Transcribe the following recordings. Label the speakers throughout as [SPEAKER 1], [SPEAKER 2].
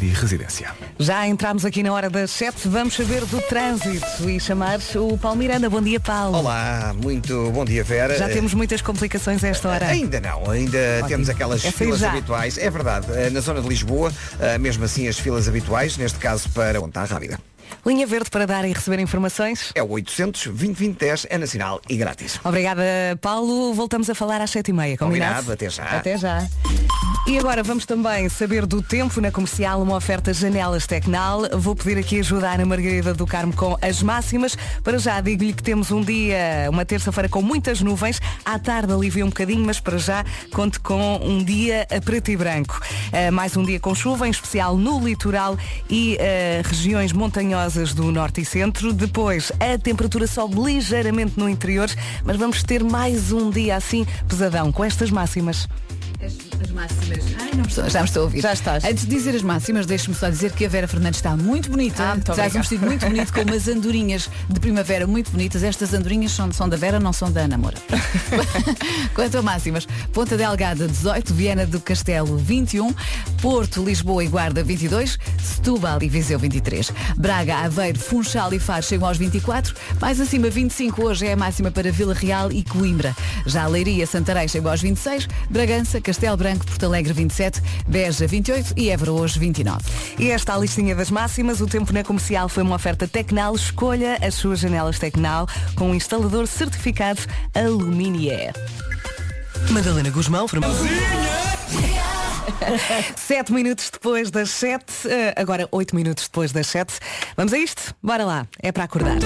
[SPEAKER 1] e residência.
[SPEAKER 2] Já entramos aqui na hora das 7, vamos saber do trânsito e chamar o Paulo Miranda. Bom dia, Paulo.
[SPEAKER 3] Olá, muito bom dia, Vera.
[SPEAKER 2] Já temos muitas complicações a esta hora.
[SPEAKER 3] Ainda não, ainda
[SPEAKER 2] Ótimo.
[SPEAKER 3] temos aquelas
[SPEAKER 2] Essa
[SPEAKER 3] filas
[SPEAKER 2] já.
[SPEAKER 3] habituais. É verdade, eh, na zona de Lisboa, eh, mesmo assim as filas habituais, neste caso para Ponta Rábida.
[SPEAKER 2] Linha verde para dar e receber informações.
[SPEAKER 3] É o 800 2010 é nacional e grátis.
[SPEAKER 2] Obrigada, Paulo. Voltamos a falar às 7h30, combinado?
[SPEAKER 3] Combinado, até já.
[SPEAKER 2] Até já. E agora vamos também saber do tempo na comercial, uma oferta Janelas Tecnal. Vou pedir aqui ajuda à Ana Margarida do Carmo com as máximas. Para já digo-lhe que temos um dia, uma terça-feira com muitas nuvens. À tarde alivia um bocadinho, mas para já conto com um dia a preto e branco. Uh, mais um dia com chuva, em especial no litoral e uh, regiões montanhosas do norte e centro. Depois a temperatura sobe ligeiramente no interior, mas vamos ter mais um dia assim pesadão com estas máximas.
[SPEAKER 4] As, as máximas. Ai, não estou, já me estou a ouvir.
[SPEAKER 2] Já estás.
[SPEAKER 4] Antes de dizer as máximas, deixe-me só dizer que a Vera Fernandes está muito bonita.
[SPEAKER 2] Ah, muito
[SPEAKER 4] Traz um vestido muito bonito com umas andorinhas de primavera muito bonitas. Estas andorinhas são, são da Vera, não são da Ana Moura. Quanto a máximas, Ponta Delgada 18, Viana do Castelo 21, Porto, Lisboa e Guarda 22, Setúbal e Viseu 23, Braga, Aveiro, Funchal e Faro chegam aos 24, mais acima 25 hoje é a máxima para Vila Real e Coimbra. Já Leiria, Santarém chegam aos 26, Bragança, Castelo Branco, Porto Alegre 27, Beja 28 e Évora hoje 29.
[SPEAKER 2] E esta é a listinha das máximas. O tempo na comercial foi uma oferta Tecnal. Escolha as suas janelas Tecnal com um instalador certificado Aluminier.
[SPEAKER 1] Madalena Guzmão,
[SPEAKER 2] Sete minutos depois das sete, eh, agora oito minutos depois das sete. Vamos a isto? Bora lá. É para acordar.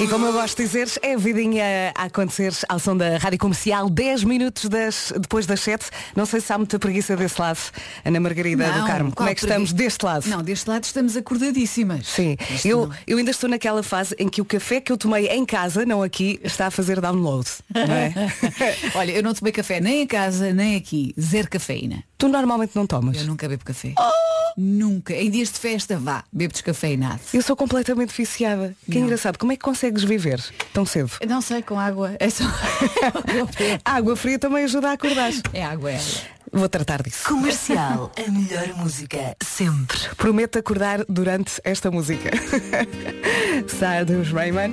[SPEAKER 2] E como eu gosto de dizer, é a vidinha a acontecer ao som da Rádio Comercial, 10 minutos das- depois das 7. Não sei se há muita preguiça desse lado, Ana Margarida do Carmo. Como é que estamos deste lado?
[SPEAKER 4] Não, deste lado estamos acordadíssimas.
[SPEAKER 2] Sim,
[SPEAKER 4] Isto
[SPEAKER 2] eu,
[SPEAKER 4] não.
[SPEAKER 2] eu ainda estou naquela fase em que o café que eu tomei em casa, não aqui, está a fazer download. Não é?
[SPEAKER 4] Olha, eu não tomei café nem em casa, nem aqui. Zero cafeína.
[SPEAKER 2] tu normalmente não tomas.
[SPEAKER 4] Eu nunca bebo café. Nunca. Em dias de festa, vá, bebo descafeinado.
[SPEAKER 2] Eu sou completamente viciada. Que
[SPEAKER 4] Não.
[SPEAKER 2] engraçado. Como é que consegues viver tão cedo?
[SPEAKER 4] Não sei, com água. É só.
[SPEAKER 2] A água fria também ajuda a acordar.
[SPEAKER 4] é água, é água.
[SPEAKER 2] Vou tratar disso.
[SPEAKER 5] Comercial, a melhor música sempre.
[SPEAKER 2] Prometo acordar durante esta música. Stardust Rayman.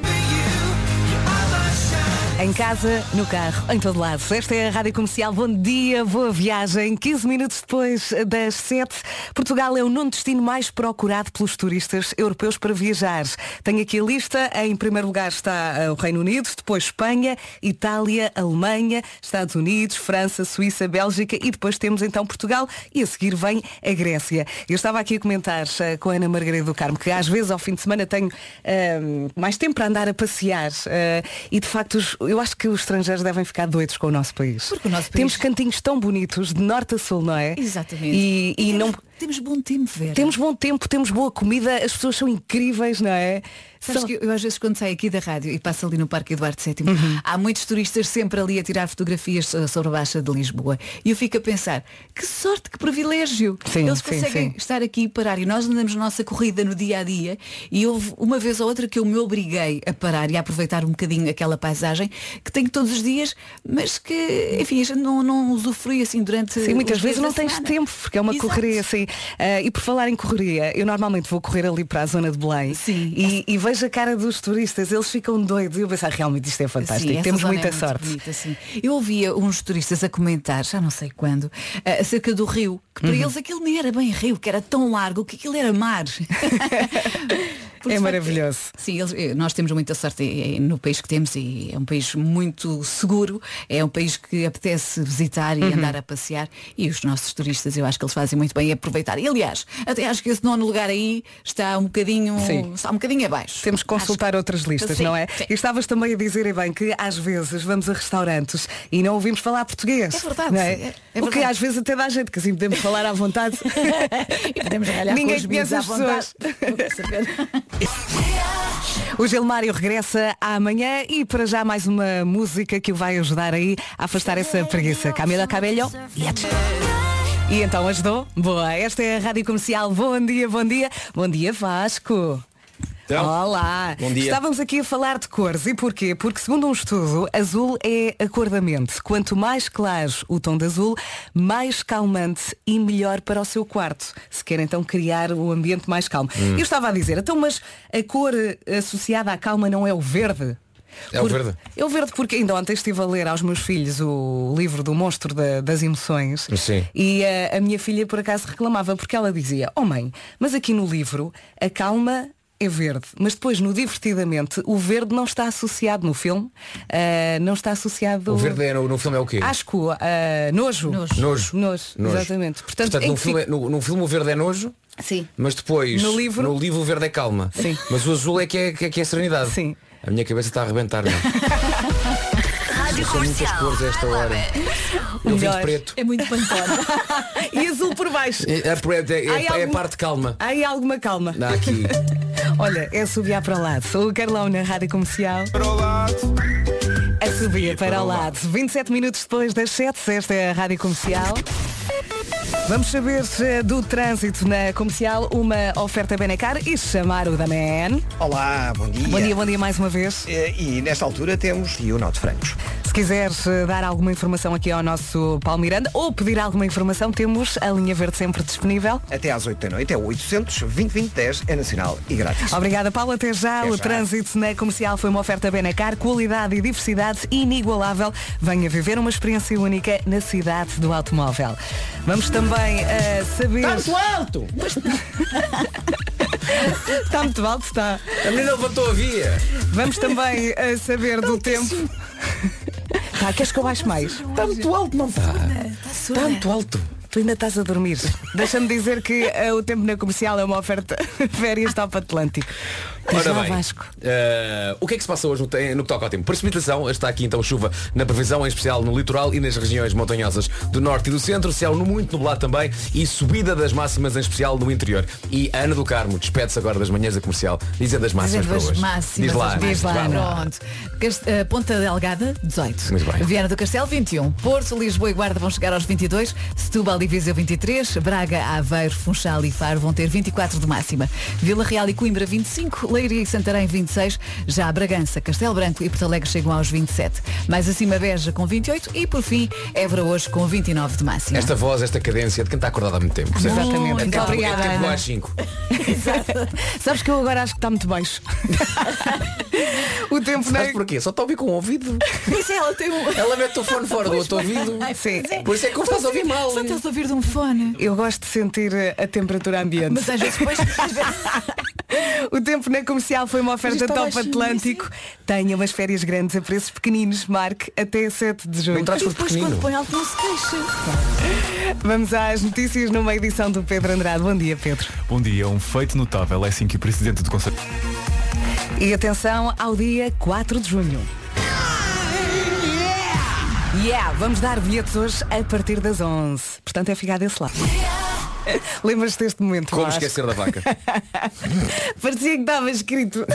[SPEAKER 2] Em casa, no carro, em todo lado. Esta é a Rádio Comercial. Bom dia, boa viagem. 15 minutos depois das 7. Portugal é o nono destino mais procurado pelos turistas europeus para viajar. Tenho aqui a lista. Em primeiro lugar está eh, o Reino Unido, depois Espanha, Itália, Alemanha, Estados Unidos, França, Suíça, Bélgica e depois temos então Portugal e a seguir vem a Grécia. Eu estava aqui a comentar eh, com a Ana Margarida do Carmo que às vezes ao fim de semana tenho eh, mais tempo para andar a passear eh, e de facto os- eu acho que os estrangeiros devem ficar doidos com o nosso país.
[SPEAKER 4] Porque o nosso país-
[SPEAKER 2] Temos cantinhos tão bonitos de norte a sul, não é?
[SPEAKER 4] Exatamente.
[SPEAKER 2] E, e
[SPEAKER 4] temos,
[SPEAKER 2] não
[SPEAKER 4] temos bom tempo, Vera.
[SPEAKER 2] temos bom tempo, temos boa comida, as pessoas são incríveis, não é?
[SPEAKER 4] Sabes
[SPEAKER 2] São-
[SPEAKER 4] que eu às vezes quando saio aqui da rádio e passo ali no Parque Eduardo VII,
[SPEAKER 2] Uhum.
[SPEAKER 4] há muitos turistas sempre ali a tirar fotografias so- sobre a Baixa de Lisboa. E eu fico a pensar, que sorte, que privilégio.
[SPEAKER 2] Sim,
[SPEAKER 4] Eles
[SPEAKER 2] sim,
[SPEAKER 4] conseguem
[SPEAKER 2] sim.
[SPEAKER 4] estar aqui e parar. E nós andamos a nossa corrida no dia a dia e houve uma vez ou outra que eu me obriguei a parar e a aproveitar um bocadinho aquela paisagem que tenho todos os dias, mas que, enfim, a gente não, não usufrui assim durante.
[SPEAKER 2] Sim, muitas vezes não tens
[SPEAKER 4] semana.
[SPEAKER 2] tempo, porque é uma
[SPEAKER 4] Exato.
[SPEAKER 2] correria assim. Ah, e por falar em correria, eu normalmente vou correr ali para a zona de Belém
[SPEAKER 4] Sim.
[SPEAKER 2] e, e vejo a cara dos turistas, eles ficam doidos e eu penso, ah, realmente isto é fantástico,
[SPEAKER 4] Sim,
[SPEAKER 2] temos muita
[SPEAKER 4] é
[SPEAKER 2] sorte.
[SPEAKER 4] bonita. Eu ouvia uns turistas a comentar, já não sei quando, eh, acerca do rio, que
[SPEAKER 2] Uhum.
[SPEAKER 4] para eles aquilo nem era bem rio, que era tão largo que aquilo era mar.
[SPEAKER 2] É maravilhoso.
[SPEAKER 4] Sim, eles- eh, nós temos muita sorte eh, no país que temos e é um país muito seguro, é um país que apetece visitar e
[SPEAKER 2] Uhum.
[SPEAKER 4] andar a passear e os nossos turistas eu acho que eles fazem muito bem em aproveitar. E aliás, até acho que esse nono lugar aí está um bocadinho,
[SPEAKER 2] Sim.
[SPEAKER 4] está um bocadinho abaixo.
[SPEAKER 2] Temos que consultar
[SPEAKER 4] Acho-
[SPEAKER 2] outras listas,
[SPEAKER 4] Sim,
[SPEAKER 2] não é?
[SPEAKER 4] sim.
[SPEAKER 2] E estavas também a dizer, bem, que às vezes vamos a restaurantes e não ouvimos falar português.
[SPEAKER 4] É verdade, é-
[SPEAKER 2] é?
[SPEAKER 4] é
[SPEAKER 2] o que
[SPEAKER 4] verdade.
[SPEAKER 2] às vezes até dá jeito, que assim podemos falar à vontade.
[SPEAKER 4] E podemos ralhar
[SPEAKER 2] Ninguém
[SPEAKER 4] com os
[SPEAKER 2] conhece
[SPEAKER 4] à
[SPEAKER 2] as
[SPEAKER 4] vontade.
[SPEAKER 2] pessoas. O Gilmário regressa amanhã e para já mais uma música que o vai ajudar aí a afastar essa preguiça. Camila Cabello. Yes. E então ajudou? Boa, esta é a Rádio Comercial. Bom dia, bom dia. Bom dia, Vasco.
[SPEAKER 6] Então,
[SPEAKER 2] Olá!
[SPEAKER 6] bom dia.
[SPEAKER 2] Estávamos aqui a falar de cores. E porquê? Porque segundo um estudo, azul é a cor da mente. Quanto mais claro o tom de azul, mais calmante e melhor para o seu quarto. Se quer então criar o ambiente mais calmo.
[SPEAKER 6] Hum.
[SPEAKER 2] Eu estava a dizer, então mas a cor eh, associada à calma não é o verde?
[SPEAKER 6] É o verde?
[SPEAKER 2] É o verde porque ainda ontem estive a ler aos meus filhos o livro do monstro da- das emoções
[SPEAKER 6] Sim.
[SPEAKER 2] e a, a minha filha por acaso reclamava porque ela dizia, oh mãe, mas aqui no livro a calma é verde, mas depois no divertidamente o verde não está associado no filme, ah, não está associado.
[SPEAKER 6] O verde é no, no filme é o quê?
[SPEAKER 2] Asco, ah, nojo.
[SPEAKER 4] Nojo.
[SPEAKER 6] Nojo.
[SPEAKER 2] Nojo,
[SPEAKER 6] Nojo.
[SPEAKER 2] exatamente. Portanto,
[SPEAKER 6] Portanto,
[SPEAKER 2] em
[SPEAKER 6] no, filme,
[SPEAKER 2] fica-
[SPEAKER 6] é- no, no filme o verde é nojo,
[SPEAKER 2] Sim.
[SPEAKER 6] mas depois
[SPEAKER 2] No livro?
[SPEAKER 6] no livro o verde é calma.
[SPEAKER 2] Sim.
[SPEAKER 6] Mas o azul é que é, que é, que é serenidade.
[SPEAKER 2] Sim.
[SPEAKER 6] A minha cabeça está a arrebentar, não.
[SPEAKER 5] Rádio
[SPEAKER 6] São muitas cores a esta hora. Eu vim de
[SPEAKER 2] Melhor.
[SPEAKER 6] preto.
[SPEAKER 4] É muito pantone.
[SPEAKER 2] E azul por baixo.
[SPEAKER 6] É, é, é, é, é a
[SPEAKER 2] algum-
[SPEAKER 6] parte calma.
[SPEAKER 2] Há aí alguma calma.
[SPEAKER 6] Dá aqui.
[SPEAKER 2] Olha, é subir para o lado. Sou o Carlão na Rádio Comercial. A subir para o lado. 27 minutos depois das 7, esta é a Rádio Comercial. Vamos saber do trânsito na comercial, uma oferta Benecar e chamar o da Man.
[SPEAKER 3] Olá, bom dia.
[SPEAKER 2] Bom dia, bom dia mais uma vez.
[SPEAKER 3] Eh, E nesta altura temos e o Norte Francos.
[SPEAKER 2] Se quiseres eh, dar alguma informação aqui ao nosso Paulo Miranda ou pedir alguma informação, temos a linha verde sempre disponível.
[SPEAKER 3] Até às 8 da noite é o 800 20 10 é nacional e grátis.
[SPEAKER 2] Obrigada, Paulo. Até já.
[SPEAKER 3] Até
[SPEAKER 2] o
[SPEAKER 3] já.
[SPEAKER 2] trânsito na comercial foi uma oferta Benacar, qualidade e diversidade inigualável. Venha viver uma experiência única na cidade do automóvel. Vamos também eh, saber.
[SPEAKER 6] alto!
[SPEAKER 2] Está muito alto, está.
[SPEAKER 6] A menina levantou a via.
[SPEAKER 2] Vamos também eh, saber do tempo. Tá, queres que eu baixe mais?
[SPEAKER 6] Está muito alto, não está? Está muito alto.
[SPEAKER 2] Tu ainda estás a dormir. Deixa-me dizer que eh, o tempo na comercial é uma oferta férias top Atlântico.
[SPEAKER 6] Ora
[SPEAKER 2] lá,
[SPEAKER 6] bem, eh, o que é que se passa hoje no, no que toca ao tempo? Precipitação, está aqui então chuva na previsão, em especial no litoral e nas regiões montanhosas do norte e do centro, céu no muito nublado também e subida das máximas em especial no interior. E a Ana do Carmo despede-se agora das manhãs da comercial, dizendo as máximas para hoje.
[SPEAKER 4] máximas.
[SPEAKER 6] Diz lá.
[SPEAKER 2] Diz lá.
[SPEAKER 4] Cast- eh, Ponta Delgada, 18.
[SPEAKER 6] Muito bem.
[SPEAKER 4] Viana do Castelo, 21. Porto, Lisboa e Guarda vão chegar aos 22. Setúbal e Viseu, 23. Braga, Aveiro, Funchal e Faro vão ter 24 de máxima. Vila Real e Coimbra, 25. Leiria e Santarém, 26. Já Bragança, Castelo Branco e Porto Alegre chegam aos 27. Mais acima, Beja com 28. E, por fim, Évora hoje com 29 de máxima.
[SPEAKER 6] Esta voz, esta cadência de quem está acordado há muito tempo.
[SPEAKER 2] Exatamente.
[SPEAKER 6] É
[SPEAKER 2] Muito
[SPEAKER 6] tempo-
[SPEAKER 2] obrigada,
[SPEAKER 6] É tempo
[SPEAKER 2] Ana.
[SPEAKER 6] às 5.
[SPEAKER 2] Sabes que eu agora acho que está muito baixo. o tempo na
[SPEAKER 6] Sabes porquê? Só está a ouvir com o ouvido.
[SPEAKER 4] Isso ela tem um...
[SPEAKER 6] Ela mete o fone fora do outro ouvido.
[SPEAKER 2] Sim.
[SPEAKER 6] Por isso é que eu estás a ouvir mal.
[SPEAKER 4] Só estás a ouvir de um fone.
[SPEAKER 2] Eu gosto de sentir eh, a temperatura ambiente.
[SPEAKER 4] Mas às vezes depois...
[SPEAKER 2] O tempo na comercial foi uma oferta top
[SPEAKER 4] baixinho,
[SPEAKER 2] Atlântico. Tenha umas férias grandes a preços pequeninos. Marque até 7 de junho.
[SPEAKER 4] E depois
[SPEAKER 6] pequenino.
[SPEAKER 4] quando põe alto não se queixa.
[SPEAKER 2] Vamos às notícias numa edição do Pedro Andrade. Bom dia, Pedro.
[SPEAKER 1] Bom dia, um feito notável é assim que o Presidente do Conselho
[SPEAKER 2] E atenção ao dia 4 de junho. Yeah, vamos dar bilhetes hoje a partir das 11. Portanto, é ficar desse lado. Lembras-te deste momento?
[SPEAKER 6] Como
[SPEAKER 2] Vasco?
[SPEAKER 6] esquecer da vaca?
[SPEAKER 2] Parecia que estava escrito.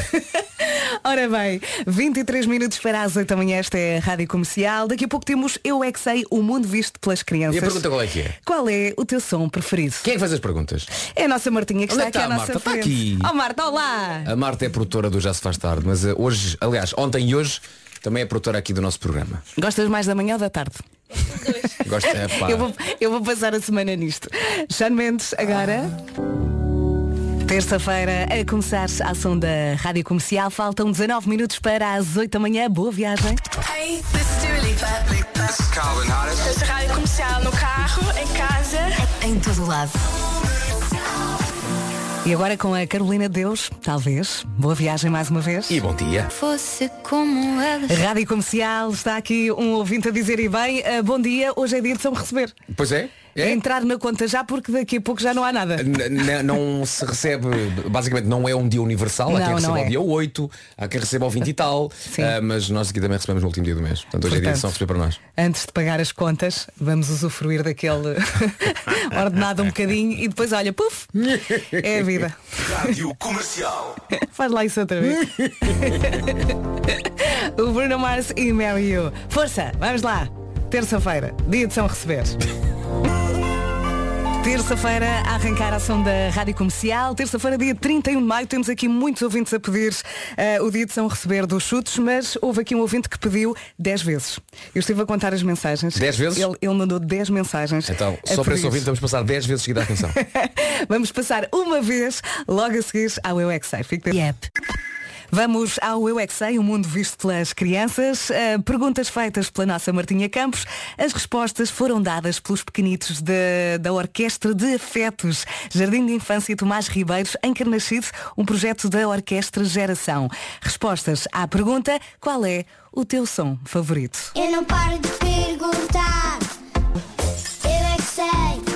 [SPEAKER 2] Ora bem, 23 minutos para as 8 da manhã, esta é a Rádio Comercial. Daqui a pouco temos Eu É Que Sei, o mundo visto pelas crianças.
[SPEAKER 6] E a pergunta qual é que é?
[SPEAKER 2] Qual é o teu som preferido?
[SPEAKER 6] Quem é que faz as perguntas?
[SPEAKER 2] É a nossa Martinha que
[SPEAKER 6] Onde
[SPEAKER 2] está
[SPEAKER 6] é
[SPEAKER 2] aqui à
[SPEAKER 6] está a
[SPEAKER 2] nossa
[SPEAKER 6] Marta? Está aqui.
[SPEAKER 2] Oh Marta, olá!
[SPEAKER 6] A Marta é produtora do Já se faz tarde, mas eh, hoje, aliás, ontem e hoje, também é produtora aqui do nosso programa.
[SPEAKER 2] Gostas mais da manhã ou da tarde?
[SPEAKER 6] Gosto, é pá.
[SPEAKER 2] Eu vou, eu vou passar a semana nisto. Sean Mendes, agora. Terça-feira, a começar a ação da Rádio Comercial. Faltam 19 minutos para as 8 da manhã. Boa viagem.
[SPEAKER 7] Hey, this is Dua Lipa.
[SPEAKER 8] This is Calvin Harris.
[SPEAKER 7] Esta rádio comercial no carro, em casa.
[SPEAKER 5] Em todo lado.
[SPEAKER 2] E agora com a Carolina Deus, talvez. Boa viagem mais uma vez.
[SPEAKER 6] E bom dia.
[SPEAKER 5] Fosse como ela.
[SPEAKER 2] Rádio Comercial, está aqui um ouvinte a dizer e bem, eh, bom dia, hoje é dia de São Receber.
[SPEAKER 6] Pois é? É?
[SPEAKER 2] Entrar na conta já porque daqui a pouco já não há nada.
[SPEAKER 6] N- não se recebe, basicamente não é um dia universal, há
[SPEAKER 2] Não,
[SPEAKER 6] quem receba
[SPEAKER 2] não
[SPEAKER 6] ao
[SPEAKER 2] é.
[SPEAKER 6] dia 8, há quem receba ao 20 e tal, ah, mas nós aqui também recebemos no último dia do mês. Portanto, hoje é dia de
[SPEAKER 2] Portanto,
[SPEAKER 6] São Receber para nós.
[SPEAKER 2] Antes de pagar as contas, vamos usufruir daquele ordenado um bocadinho e depois, olha, puf, é a vida.
[SPEAKER 8] Rádio Comercial.
[SPEAKER 2] Faz lá isso outra vez. o Bruno Mars e Mary You. Força, vamos lá. Terça-feira, dia de São Receber. Terça-feira, a arrancar a ação da Rádio Comercial. Terça-feira, dia 31 de maio, temos aqui muitos ouvintes a pedir eh, o dia de São Receber dos chutes, mas houve aqui um ouvinte que pediu 10 vezes. Eu estive a contar as mensagens.
[SPEAKER 6] 10 vezes?
[SPEAKER 2] Ele, ele mandou 10 mensagens.
[SPEAKER 6] Então, só para esse ouvinte, vamos passar 10 vezes seguida a atenção.
[SPEAKER 2] Vamos passar uma vez logo a seguir ao Eu é Que Sei. Fique yep. Vamos ao Eu é Sei, o mundo visto pelas crianças. Uh, perguntas feitas pela nossa Martinha Campos. As respostas foram dadas pelos pequenitos de- da Orquestra de Afetos, Jardim de Infância Tomás Ribeiros, em Carnaxide, um projeto da Orquestra Geração. Respostas à pergunta, qual é o teu som favorito?
[SPEAKER 9] Eu não paro de perguntar. Eu é que sei,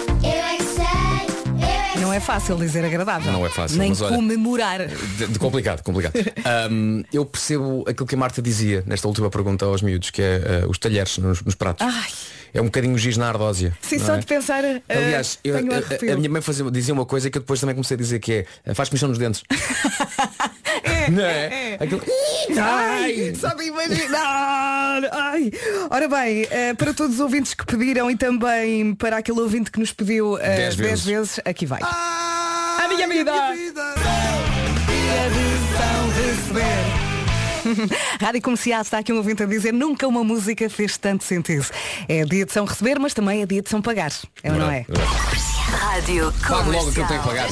[SPEAKER 9] é
[SPEAKER 2] fácil dizer agradável.
[SPEAKER 6] Não é fácil,
[SPEAKER 2] Nem
[SPEAKER 6] mas olha-
[SPEAKER 2] comemorar.
[SPEAKER 6] De, de complicado, complicado. Ahm, eu percebo aquilo que a Marta dizia nesta última pergunta aos miúdos, que é ah, os talheres nos, nos pratos.
[SPEAKER 2] Ai.
[SPEAKER 6] É um bocadinho giz na ardósia.
[SPEAKER 2] Sim, só
[SPEAKER 6] é?
[SPEAKER 2] de pensar. uh,
[SPEAKER 6] Aliás, eu- a- a minha mãe fazia, dizia uma coisa que eu depois também comecei a dizer que é ah, faz comissão nos dentes. não é? Aquilo-
[SPEAKER 2] Ai, só de imaginar. Ai. Ora bem, eh, para todos os ouvintes que pediram e também para aquele ouvinte que nos pediu eh,
[SPEAKER 6] Dez
[SPEAKER 2] 10
[SPEAKER 6] vezes.
[SPEAKER 2] vezes. aqui vai. a minha vida! Dia de São Receber. Rádio Comercial está aqui um ouvinte a dizer nunca uma música fez tanto sentido. É dia de São Receber, mas também é dia de São Pagar. É ou não é?
[SPEAKER 5] Rádio
[SPEAKER 6] Pago logo que tenho que pagar.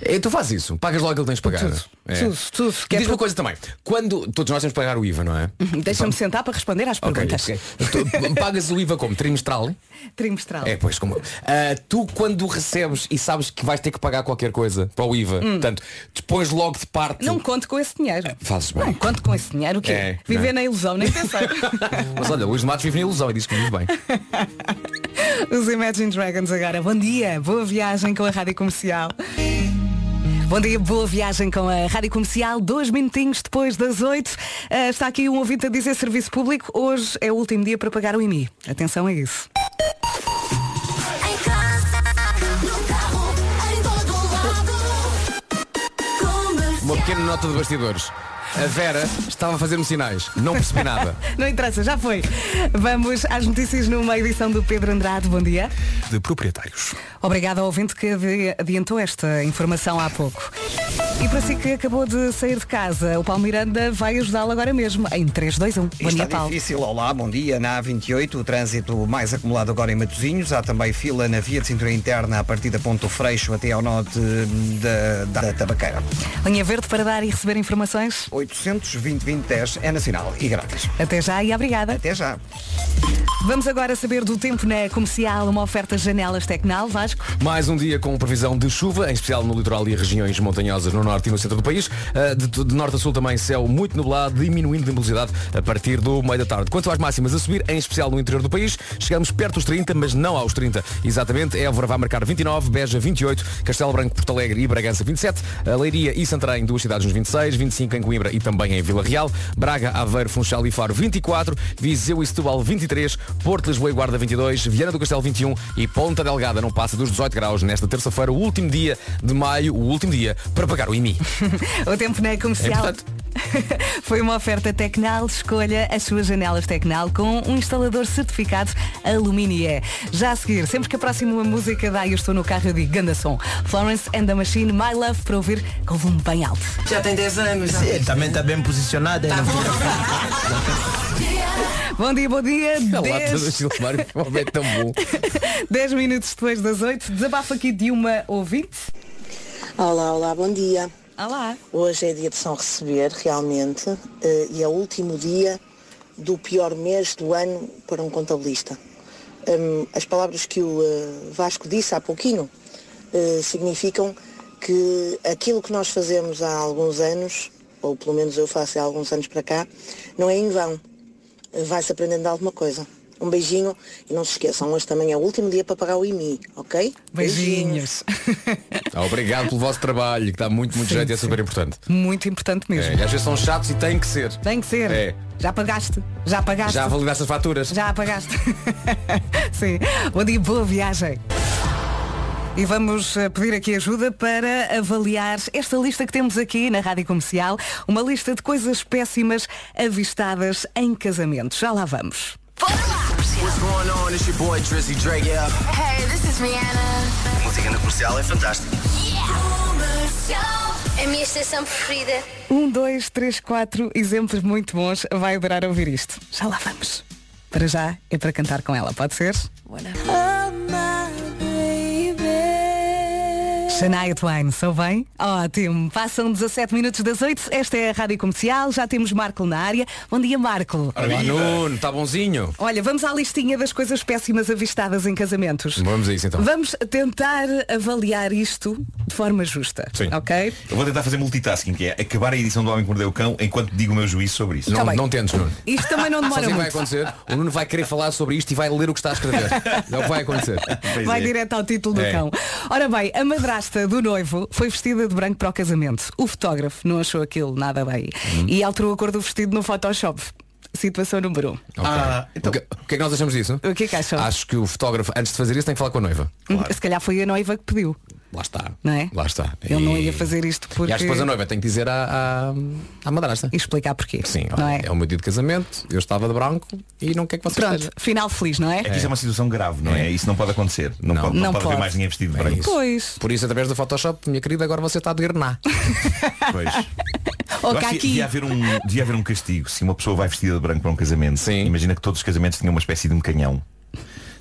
[SPEAKER 6] É, tu fazes isso, pagas logo aquilo que tens de pagar.
[SPEAKER 2] Tudo,
[SPEAKER 6] É.
[SPEAKER 2] tudo, tudo. Que é
[SPEAKER 6] Diz uma coisa também, quando todos nós temos que pagar o IVA, não é?
[SPEAKER 2] Deixa-me sentar para responder às perguntas.
[SPEAKER 6] ok. Tu pagas o IVA como? Trimestral?
[SPEAKER 2] Trimestral.
[SPEAKER 6] É, pois, como. Ah, tu quando recebes e sabes que vais ter que pagar qualquer coisa para o IVA, portanto, dispões logo de parte.
[SPEAKER 2] Hum. Não conto com esse dinheiro.
[SPEAKER 6] Fazes bem.
[SPEAKER 2] Não conto com esse dinheiro. O quê?
[SPEAKER 6] É,
[SPEAKER 2] Viver
[SPEAKER 6] não é?
[SPEAKER 2] na ilusão, nem pensar.
[SPEAKER 6] Mas olha, Luís Matos vive na ilusão e diz que vive bem.
[SPEAKER 2] Os Imagine Dragons agora. Bom dia, boa viagem com a Rádio Comercial. Bom dia, boa viagem com a Rádio Comercial. Dois minutinhos depois das oito. Ah, está aqui um ouvinte a dizer serviço público. Hoje é o último dia para pagar o IMI. Atenção a isso.
[SPEAKER 6] Uma pequena nota de bastidores. A Vera estava a fazer-me sinais. Não percebi nada.
[SPEAKER 2] Não interessa, já foi. Vamos às notícias numa edição do Pedro Andrade. Bom dia.
[SPEAKER 1] De proprietários.
[SPEAKER 2] Obrigada ao ouvinte que adi- adiantou esta informação há pouco. E para si que acabou de sair de casa, o Paulo Miranda vai ajudá-lo agora mesmo em 3, 2, 1. Bom
[SPEAKER 3] Está
[SPEAKER 2] dia, Paulo.
[SPEAKER 3] difícil, olá, bom dia. Na A28, o trânsito mais acumulado agora em Matosinhos. Há também fila na via de cintura interna a partir da Ponto Freixo até ao norte da, da Tabaqueira.
[SPEAKER 2] Linha Verde para dar e receber informações.
[SPEAKER 3] 820 é nacional e grátis.
[SPEAKER 2] Até já e obrigada.
[SPEAKER 3] Até já.
[SPEAKER 2] Vamos agora saber do tempo na comercial, uma oferta janelas Tecnal, Vasco.
[SPEAKER 6] Mais um dia com previsão de chuva, em especial no litoral e regiões montanhosas no norte e no centro do país. Uh, De, de norte a sul também céu muito nublado, diminuindo de velocidade a partir do meio da tarde. Quanto às máximas a subir, em especial no interior do país, chegamos perto dos 30, mas não aos 30. Exatamente, Évora vai marcar 29, Beja 28, Castelo Branco, Porto Alegre e Bragança 27, a Leiria e Santarém, duas cidades nos 26, 25 em Coimbra e também em Vila Real, Braga, Aveiro, Funchal e Faro 24, Viseu e Setúbal 23, Porto, Lisboa e Guarda 22, Viana do Castelo 21 e Ponta Delgada não passa dos 18 graus nesta terça-feira, o último dia de maio, o último dia para pagar o IMI.
[SPEAKER 2] O tempo na
[SPEAKER 6] É
[SPEAKER 2] comercial.
[SPEAKER 6] importante.
[SPEAKER 2] Foi uma oferta Tecnal. Escolha as suas janelas Tecnal com um instalador certificado Aluminié. Já a seguir, sempre que aproximo uma música da Eu Estou no Carro, eu digo ganda som. Florence and the Machine, My Love, para ouvir com volume bem alto.
[SPEAKER 10] Já tem 10 anos. Sim, também está bem posicionada. Tá
[SPEAKER 2] Bom dia, bom dia.
[SPEAKER 6] A
[SPEAKER 2] 10,
[SPEAKER 6] Gilmar é tão bom.
[SPEAKER 2] 10 minutos depois das 8. Desabafo aqui de uma ouvinte.
[SPEAKER 11] Olá, olá, bom dia.
[SPEAKER 2] Olá.
[SPEAKER 11] Hoje é dia de São Receber, realmente, eh, e é o último dia do pior mês do ano para um contabilista. Hum, as palavras que o eh, Vasco disse há pouquinho eh, significam que aquilo que nós fazemos há alguns anos, ou pelo menos eu faço há alguns anos para cá, não é em vão. Vai-se aprendendo alguma coisa. Um beijinho e não se esqueçam, hoje também é o último dia para pagar o IMI, ok?
[SPEAKER 2] Beijinhos.
[SPEAKER 6] Ah, Obrigado pelo vosso trabalho, que dá muito, muito
[SPEAKER 2] Sim,
[SPEAKER 6] jeito e é super importante.
[SPEAKER 2] Muito importante mesmo.
[SPEAKER 6] É, e às vezes são chatos e têm que ser.
[SPEAKER 2] Tem que ser.
[SPEAKER 6] É.
[SPEAKER 2] Já pagaste. Já pagaste.
[SPEAKER 6] Já validaste as faturas.
[SPEAKER 2] Já apagaste. Sim. Bom dia, boa viagem. E vamos eh, pedir aqui ajuda para avaliar esta lista que temos aqui na Rádio Comercial. Uma lista de coisas péssimas avistadas em casamentos. Já lá vamos.
[SPEAKER 5] Bora lá!
[SPEAKER 8] Going on? It's your boy Drizzy Drake, yeah.
[SPEAKER 7] Hey, this is Rihanna.
[SPEAKER 8] A música na comercial é fantástica.
[SPEAKER 9] É a minha estação preferida.
[SPEAKER 2] Um, dois, três, quatro exemplos muito bons. Vai adorar ouvir isto. Já lá vamos. Para já é para cantar com ela, pode ser? Shania Twain, sou bem? Ótimo. Passam 17 minutos das 8. Esta é a Rádio Comercial. Já temos Marco na área. Bom dia, Marco.
[SPEAKER 6] Olá, Nuno, está bonzinho?
[SPEAKER 2] Olha, vamos à listinha das coisas péssimas avistadas em casamentos.
[SPEAKER 6] Vamos a isso então.
[SPEAKER 2] Vamos tentar avaliar isto de forma justa.
[SPEAKER 12] Sim.
[SPEAKER 2] Ok?
[SPEAKER 12] Eu vou tentar fazer multitasking, que é acabar a edição do Homem que Mordeu o Cão enquanto digo o meu juízo sobre isso.
[SPEAKER 6] Não,
[SPEAKER 2] Tá bem.
[SPEAKER 6] não tentes, Nuno.
[SPEAKER 2] Isto também não demora
[SPEAKER 6] Sabe o que vai
[SPEAKER 2] muito.
[SPEAKER 6] acontecer? O Nuno vai querer falar sobre isto e vai ler o que está a escrever. É o que vai acontecer.
[SPEAKER 12] Pois
[SPEAKER 2] Vai
[SPEAKER 12] é.
[SPEAKER 2] direto ao título do
[SPEAKER 6] É.
[SPEAKER 2] cão. Ora bem, a madrasta do noivo foi vestida de branco para o casamento. O fotógrafo não achou aquilo nada bem
[SPEAKER 6] Hum.
[SPEAKER 2] e alterou a cor do vestido no Photoshop. Situação número um.
[SPEAKER 6] Ok.
[SPEAKER 12] Ah, então-
[SPEAKER 6] o, que, o que é que nós achamos disso?
[SPEAKER 2] O que é que acham?
[SPEAKER 6] Acho que o fotógrafo, antes de fazer isso, tem que falar com a noiva.
[SPEAKER 2] Se calhar foi a noiva que pediu,
[SPEAKER 6] Lá está.
[SPEAKER 2] não é?
[SPEAKER 6] Lá está.
[SPEAKER 2] Ele não ia fazer isto porque...
[SPEAKER 6] E que depois a noiva tem que dizer à, à, à madrasta.
[SPEAKER 2] E explicar porquê.
[SPEAKER 6] Sim,
[SPEAKER 2] não é?
[SPEAKER 6] é o meu dia de casamento, eu estava de branco e não quero que você
[SPEAKER 2] Pronto,
[SPEAKER 6] esteja.
[SPEAKER 2] final feliz, não é?
[SPEAKER 12] É que isso é uma situação grave, não é? Isso não pode acontecer. Não,
[SPEAKER 6] Não.
[SPEAKER 12] pode, não
[SPEAKER 2] Não
[SPEAKER 12] pode
[SPEAKER 2] pode.
[SPEAKER 12] haver mais ninguém vestido de
[SPEAKER 6] É
[SPEAKER 12] branco.
[SPEAKER 6] isso.
[SPEAKER 2] Pois.
[SPEAKER 6] Por isso, através do Photoshop, minha querida, agora você está de grená.
[SPEAKER 12] Pois.
[SPEAKER 2] Ou
[SPEAKER 12] acho que devia haver, um, devia haver um castigo se uma pessoa vai vestida de branco para um casamento.
[SPEAKER 6] Sim.
[SPEAKER 12] Imagina que todos os casamentos tinham uma espécie de um canhão.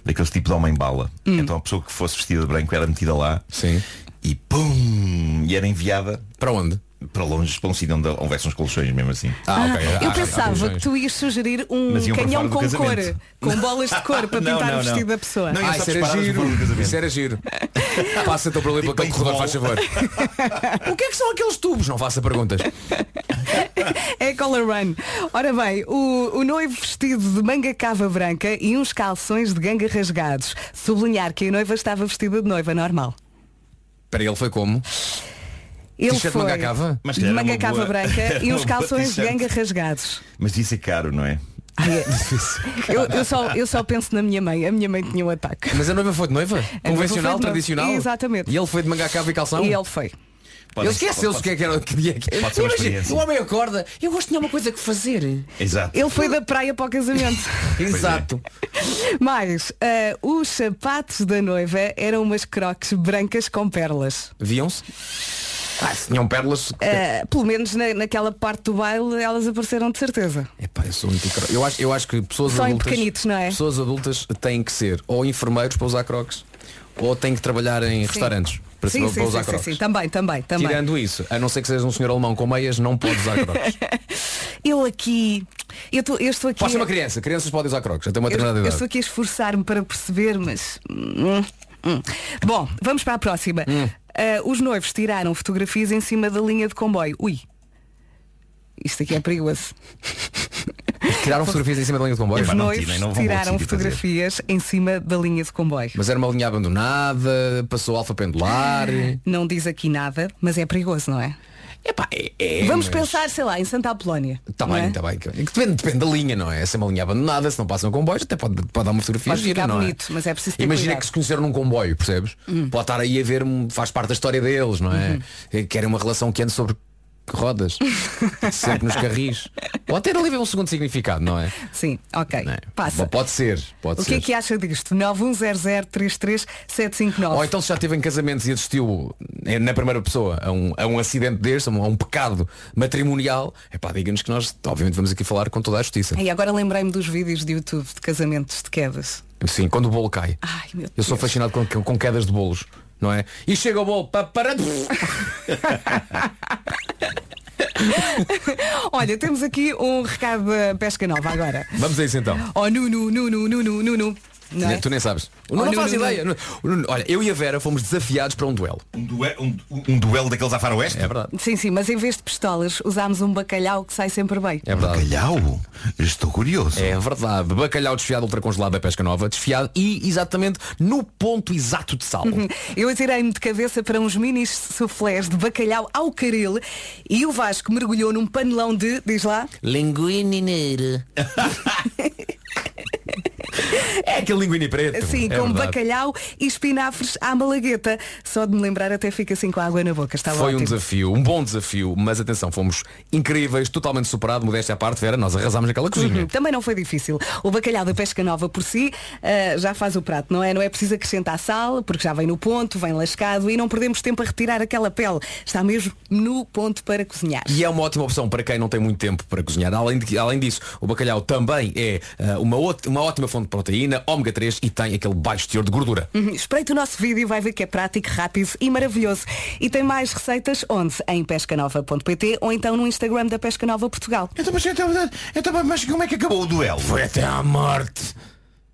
[SPEAKER 12] Daqueles tipos de homem-bala.
[SPEAKER 2] Hum.
[SPEAKER 12] Então a pessoa que fosse vestida de branco era metida lá
[SPEAKER 6] Sim.
[SPEAKER 12] e pum! E era enviada
[SPEAKER 6] Para onde?
[SPEAKER 12] Para longe, para um sítio onde houvesse uns colchões mesmo assim.
[SPEAKER 6] Ah, ok.
[SPEAKER 2] Eu
[SPEAKER 6] Ah,
[SPEAKER 2] pensava
[SPEAKER 6] ah,
[SPEAKER 2] que tu ias sugerir um
[SPEAKER 12] para
[SPEAKER 2] canhão com cor, com bolas de cor para
[SPEAKER 12] Não,
[SPEAKER 2] pintar
[SPEAKER 12] não,
[SPEAKER 2] o
[SPEAKER 12] não.
[SPEAKER 2] vestido da pessoa.
[SPEAKER 12] Não,
[SPEAKER 6] Ah, isso era giro. Isso era giro. Passa-te por ali para aquele corredor, faz favor. o que é que são aqueles tubos? Não faça perguntas.
[SPEAKER 2] É color run. Ora bem, o, o noivo vestido de manga cava branca e uns calções de ganga rasgados. Sublinhar que a noiva estava vestida de noiva normal.
[SPEAKER 6] Para ele foi como?
[SPEAKER 2] Ele foi
[SPEAKER 6] manga cava?
[SPEAKER 12] Mas era
[SPEAKER 2] manga cava
[SPEAKER 12] boa-
[SPEAKER 2] branca
[SPEAKER 12] era
[SPEAKER 2] e
[SPEAKER 12] uma
[SPEAKER 2] uns
[SPEAKER 12] boa
[SPEAKER 2] calções de
[SPEAKER 12] t-shirt.
[SPEAKER 2] ganga rasgados.
[SPEAKER 12] Mas disse é caro, não é?
[SPEAKER 2] Eu, eu só, eu só penso na minha mãe. A minha mãe tinha um ataque.
[SPEAKER 6] Mas a noiva foi de noiva? Convencional,
[SPEAKER 2] foi de noiva.
[SPEAKER 6] tradicional?
[SPEAKER 2] Exatamente.
[SPEAKER 6] E ele foi de manga cava e calção?
[SPEAKER 2] E ele foi.
[SPEAKER 12] Pode-
[SPEAKER 6] Ele esqueceu-se o que é que era que dia que
[SPEAKER 12] Pode ser uma
[SPEAKER 6] Imagina,
[SPEAKER 12] experiência.
[SPEAKER 6] O homem acorda, eu gosto de ter uma coisa que fazer.
[SPEAKER 12] Exato.
[SPEAKER 2] Ele foi da praia para o casamento.
[SPEAKER 6] Exato.
[SPEAKER 2] Mas ah, os sapatos da noiva eram umas croques brancas com pérolas.
[SPEAKER 6] Viam-se? Ah, se tinham pérolas.
[SPEAKER 2] Ah, pelo menos na- naquela parte do baile elas apareceram de certeza.
[SPEAKER 6] Epá, eu sou muito cro- eu acho, eu acho que pessoas
[SPEAKER 2] Só
[SPEAKER 6] adultas.
[SPEAKER 2] pequenitos, não é?
[SPEAKER 6] Pessoas adultas têm que ser ou enfermeiros para usar crocs ou têm que trabalhar em restaurantes para,
[SPEAKER 2] sim,
[SPEAKER 6] para
[SPEAKER 2] sim,
[SPEAKER 6] usar
[SPEAKER 2] sim, sim,
[SPEAKER 6] crocs.
[SPEAKER 2] sim, também, também, também.
[SPEAKER 6] Tirando isso, a não ser que sejas um senhor alemão com meias, não pode usar crocs.
[SPEAKER 2] Eu aqui, eu, tô- eu estou aqui.
[SPEAKER 6] Pode ser uma criança, crianças podem usar crocs, até uma
[SPEAKER 2] eu,
[SPEAKER 6] determinada
[SPEAKER 2] eu
[SPEAKER 6] idade.
[SPEAKER 2] estou aqui a esforçar-me para perceber, mas. hum, hum. Bom, vamos para a próxima.
[SPEAKER 6] Hum.
[SPEAKER 2] Ah, os noivos tiraram fotografias em cima da linha de comboio. Ui. Isto aqui é perigoso.
[SPEAKER 6] Tiraram fotografias em cima da linha de comboio.
[SPEAKER 2] Os
[SPEAKER 12] não
[SPEAKER 2] noivos
[SPEAKER 12] não
[SPEAKER 2] tiraram
[SPEAKER 12] sítio fazer.
[SPEAKER 2] fotografias em cima da linha de comboio.
[SPEAKER 6] Mas era uma linha abandonada, passou alfa pendular.
[SPEAKER 2] Não diz aqui nada, mas é perigoso, não é?
[SPEAKER 6] Epá, é, é,
[SPEAKER 2] Vamos
[SPEAKER 6] mas-
[SPEAKER 2] pensar, sei lá, em Santa Apolónia.
[SPEAKER 6] Está bem,
[SPEAKER 2] é?
[SPEAKER 6] está bem. Depende, depende da linha, não é? Se é uma linha abandonada, se não passam comboios, até pode, pode dar uma fotografia
[SPEAKER 2] Pode
[SPEAKER 6] gira, não
[SPEAKER 2] bonito,
[SPEAKER 6] é?
[SPEAKER 2] mas é preciso
[SPEAKER 6] Imagina
[SPEAKER 2] cuidado.
[SPEAKER 6] que se conheceram num comboio, percebes? Pode estar aí a ver, faz parte da história deles, não é?
[SPEAKER 2] Uhum.
[SPEAKER 6] Querem uma relação que ande sobre rodas, sempre nos carris. Pode ter ali um segundo significado, não é?
[SPEAKER 2] Sim, ok.
[SPEAKER 6] É?
[SPEAKER 2] Passa.
[SPEAKER 6] Pode ser, pode
[SPEAKER 2] O
[SPEAKER 6] ser.
[SPEAKER 2] que é que acha disto? 910033759.
[SPEAKER 6] Ou então se já esteve em casamentos e assistiu eh, na primeira pessoa a um, a um acidente deste, a um, a um pecado matrimonial, é pá, diga-nos que nós, obviamente, vamos aqui falar com toda a justiça.
[SPEAKER 2] E agora lembrei-me dos vídeos de YouTube de casamentos de quedas.
[SPEAKER 6] Sim, quando o bolo cai.
[SPEAKER 2] Ai,
[SPEAKER 6] Eu sou fascinado com, com quedas de bolos, não é? E chega o bolo para para
[SPEAKER 2] Olha, temos aqui um recado da Pesca Nova agora.
[SPEAKER 6] Vamos a isso então.
[SPEAKER 2] Oh, Nuno, Nuno, Nuno, Nuno. Não é?
[SPEAKER 6] Tu nem sabes. O
[SPEAKER 2] Oh,
[SPEAKER 6] Nuno não faz ideia. O Nuno- Olha, eu e a Vera fomos desafiados para um duelo.
[SPEAKER 12] Um, due- um- um duelo daqueles a faroeste?
[SPEAKER 6] É verdade.
[SPEAKER 2] Sim, sim, mas em vez de pistolas usámos um bacalhau que sai sempre bem.
[SPEAKER 6] É verdade.
[SPEAKER 12] Bacalhau? Estou curioso.
[SPEAKER 6] É verdade. Bacalhau desfiado ultracongelado da pesca nova, desfiado e exatamente no ponto exato de sal.
[SPEAKER 2] Eu atirei-me de cabeça para uns minis soufflés de bacalhau ao caril e o Vasco mergulhou num panelão de, diz lá,
[SPEAKER 10] Linguine.
[SPEAKER 6] É aquele linguine preto.
[SPEAKER 2] Sim,
[SPEAKER 6] é
[SPEAKER 2] com
[SPEAKER 6] verdade.
[SPEAKER 2] bacalhau e espinafres à malagueta. Só de me lembrar até fica assim com a água na boca. Está
[SPEAKER 6] Foi um
[SPEAKER 2] ótimo.
[SPEAKER 6] desafio, um bom desafio, mas atenção, fomos incríveis, totalmente superado, modéstia à parte, Vera, nós arrasámos aquela cozinha.
[SPEAKER 2] Uhum, Também não foi difícil. O bacalhau da pesca nova por si ah, já faz o prato, não é? Não é preciso acrescentar sal, porque já vem no ponto, vem lascado e não perdemos tempo a retirar aquela pele. Está mesmo no ponto para cozinhar.
[SPEAKER 6] E é uma ótima opção para quem não tem muito tempo para cozinhar. Além, de, além disso, o bacalhau também é ah, uma, uma ótima fonte proteína, ômega 3 e tem aquele baixo teor de gordura.
[SPEAKER 2] Uhum, Espreite o nosso vídeo e vai ver que é prático, rápido e maravilhoso. E tem mais receitas onde? Em pescanova.pt ou então no Instagram da Pesca Nova Portugal.
[SPEAKER 12] Então, mas, então, então, mas como é que acabou o duelo?
[SPEAKER 6] Foi até à morte.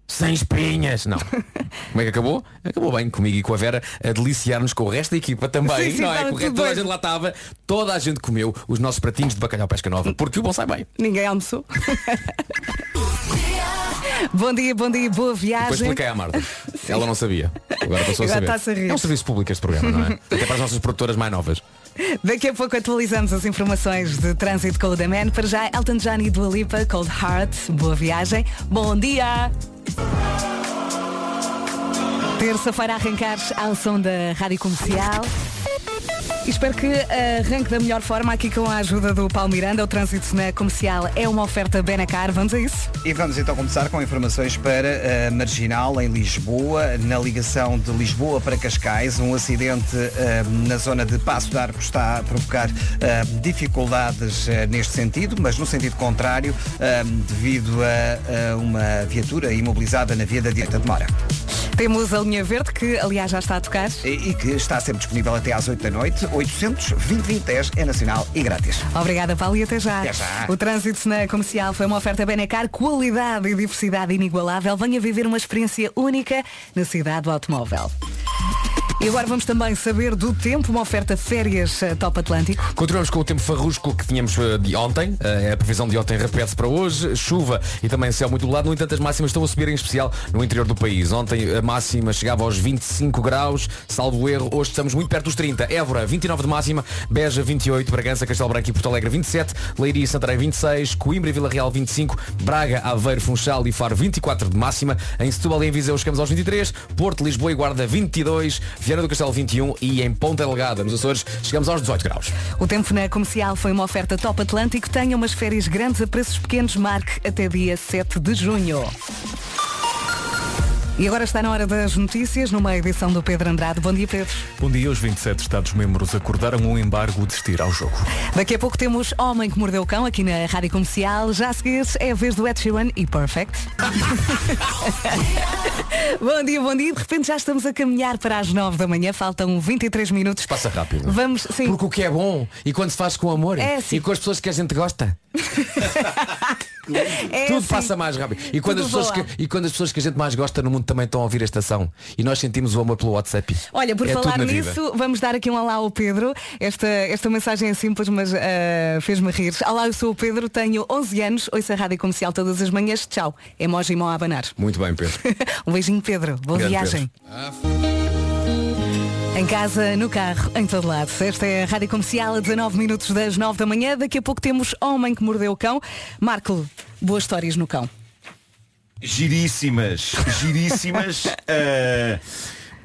[SPEAKER 6] Sem espinhas, não. Como é que acabou? Acabou bem comigo e com a Vera a deliciar-nos com o resto da equipa também.
[SPEAKER 2] Sim, sim,
[SPEAKER 6] não é? Correto? Toda a gente lá estava, toda a gente comeu os nossos pratinhos de bacalhau pesca nova, porque o bom sai bem.
[SPEAKER 2] Ninguém almoçou. bom dia, bom dia, boa
[SPEAKER 6] Depois
[SPEAKER 2] viagem.
[SPEAKER 6] expliquei à Marta. Ela não sabia. Agora passou
[SPEAKER 2] Agora
[SPEAKER 6] a saber.
[SPEAKER 2] está-se a.
[SPEAKER 6] É um serviço público este programa, não é? Até para as nossas produtoras mais novas.
[SPEAKER 2] Daqui a pouco atualizamos as informações de trânsito com o. Para já, Elton John e Dua Lipa, Cold Heart. Boa viagem. Bom dia. Terça-feira a arrancar ao som da Rádio Comercial. E espero que arranque da melhor forma aqui com a ajuda do Paulo Miranda. O trânsito na comercial é uma oferta Benacar. Vamos a isso?
[SPEAKER 3] E vamos então começar com informações para a Marginal, em Lisboa, na ligação de Lisboa para Cascais. Um acidente eh, na zona de Passo de Arcos está a provocar eh, dificuldades eh, neste sentido, mas no sentido contrário, eh, devido a, a uma viatura imobilizada na via da direita de Mora.
[SPEAKER 2] Temos a linha verde, que aliás já está a tocar.
[SPEAKER 3] E, e que está sempre disponível até às 8 da noite. 800 2010 é nacional e grátis.
[SPEAKER 2] Obrigada, Paulo, e até já.
[SPEAKER 3] Até já.
[SPEAKER 2] O trânsito na comercial foi uma oferta Benacar, qualidade e diversidade inigualável. Venha viver uma experiência única na cidade do automóvel. E agora vamos também saber do tempo, uma oferta férias eh, Top Atlântico.
[SPEAKER 6] Continuamos com o tempo farrusco que tínhamos eh, de ontem. Eh, A previsão de ontem repete-se para hoje. Chuva e também céu muito nublado. No entanto, as máximas estão a subir em especial no interior do país. Ontem a máxima chegava aos 25 graus, salvo erro. Hoje estamos muito perto dos 30. Évora, 29 de máxima. Beja, 28. Bragança, Castelo Branco e Porto Alegre, 27. Leiria e Santarém, 26. Coimbra e Vila Real, 25. Braga, Aveiro, Funchal e Faro, 24 de máxima. Em Setúbal e em Viseu chegamos aos 23. Porto, Lisboa e Guarda, 22. Viana do Castelo, 21. E em Ponta Delgada, nos Açores, chegamos aos 18 graus.
[SPEAKER 2] O tempo na comercial foi uma oferta Top Atlântico. Tenha umas férias grandes a preços pequenos. Marque até dia 7 de junho. E agora está na hora das notícias, numa edição do Pedro Andrade. Bom dia, Pedro.
[SPEAKER 1] Bom dia, os 27 Estados-membros acordaram um embargo de estir ao jogo.
[SPEAKER 2] Daqui a pouco temos Homem que Mordeu o Cão aqui na Rádio Comercial. Já a seguir é a vez do Ed Sheeran e Perfect. bom dia, bom dia. De repente já estamos a caminhar para as 9 da manhã. Faltam 23 minutos.
[SPEAKER 6] Passa rápido.
[SPEAKER 2] Vamos, sim.
[SPEAKER 6] Porque o que é bom e quando se faz com amor
[SPEAKER 2] É, sim.
[SPEAKER 6] e com as pessoas que a gente gosta,
[SPEAKER 2] É
[SPEAKER 6] tudo
[SPEAKER 2] assim.
[SPEAKER 6] passa mais rápido. E quando,
[SPEAKER 2] Tudo
[SPEAKER 6] as pessoas que, e quando as pessoas que a gente mais gosta no mundo também estão a ouvir a estação e nós sentimos o amor pelo WhatsApp.
[SPEAKER 2] Olha, por
[SPEAKER 6] É
[SPEAKER 2] falar nisso, vamos dar aqui um olá ao Pedro. Esta, esta mensagem é simples, mas ah, fez-me rir. Olá, eu sou o Pedro, tenho 11 anos, ouço a rádio comercial todas as manhãs. Tchau. Emoji mão a abanar.
[SPEAKER 6] Muito bem, Pedro.
[SPEAKER 2] um beijinho, Pedro. Boa
[SPEAKER 6] Grande
[SPEAKER 2] viagem. Em casa, no carro, em todo lado. Esta é a Rádio Comercial a 19 minutos das 9 da manhã. Daqui a pouco temos Homem que Mordeu o Cão. Marco, boas histórias no cão.
[SPEAKER 12] Giríssimas, giríssimas. eh,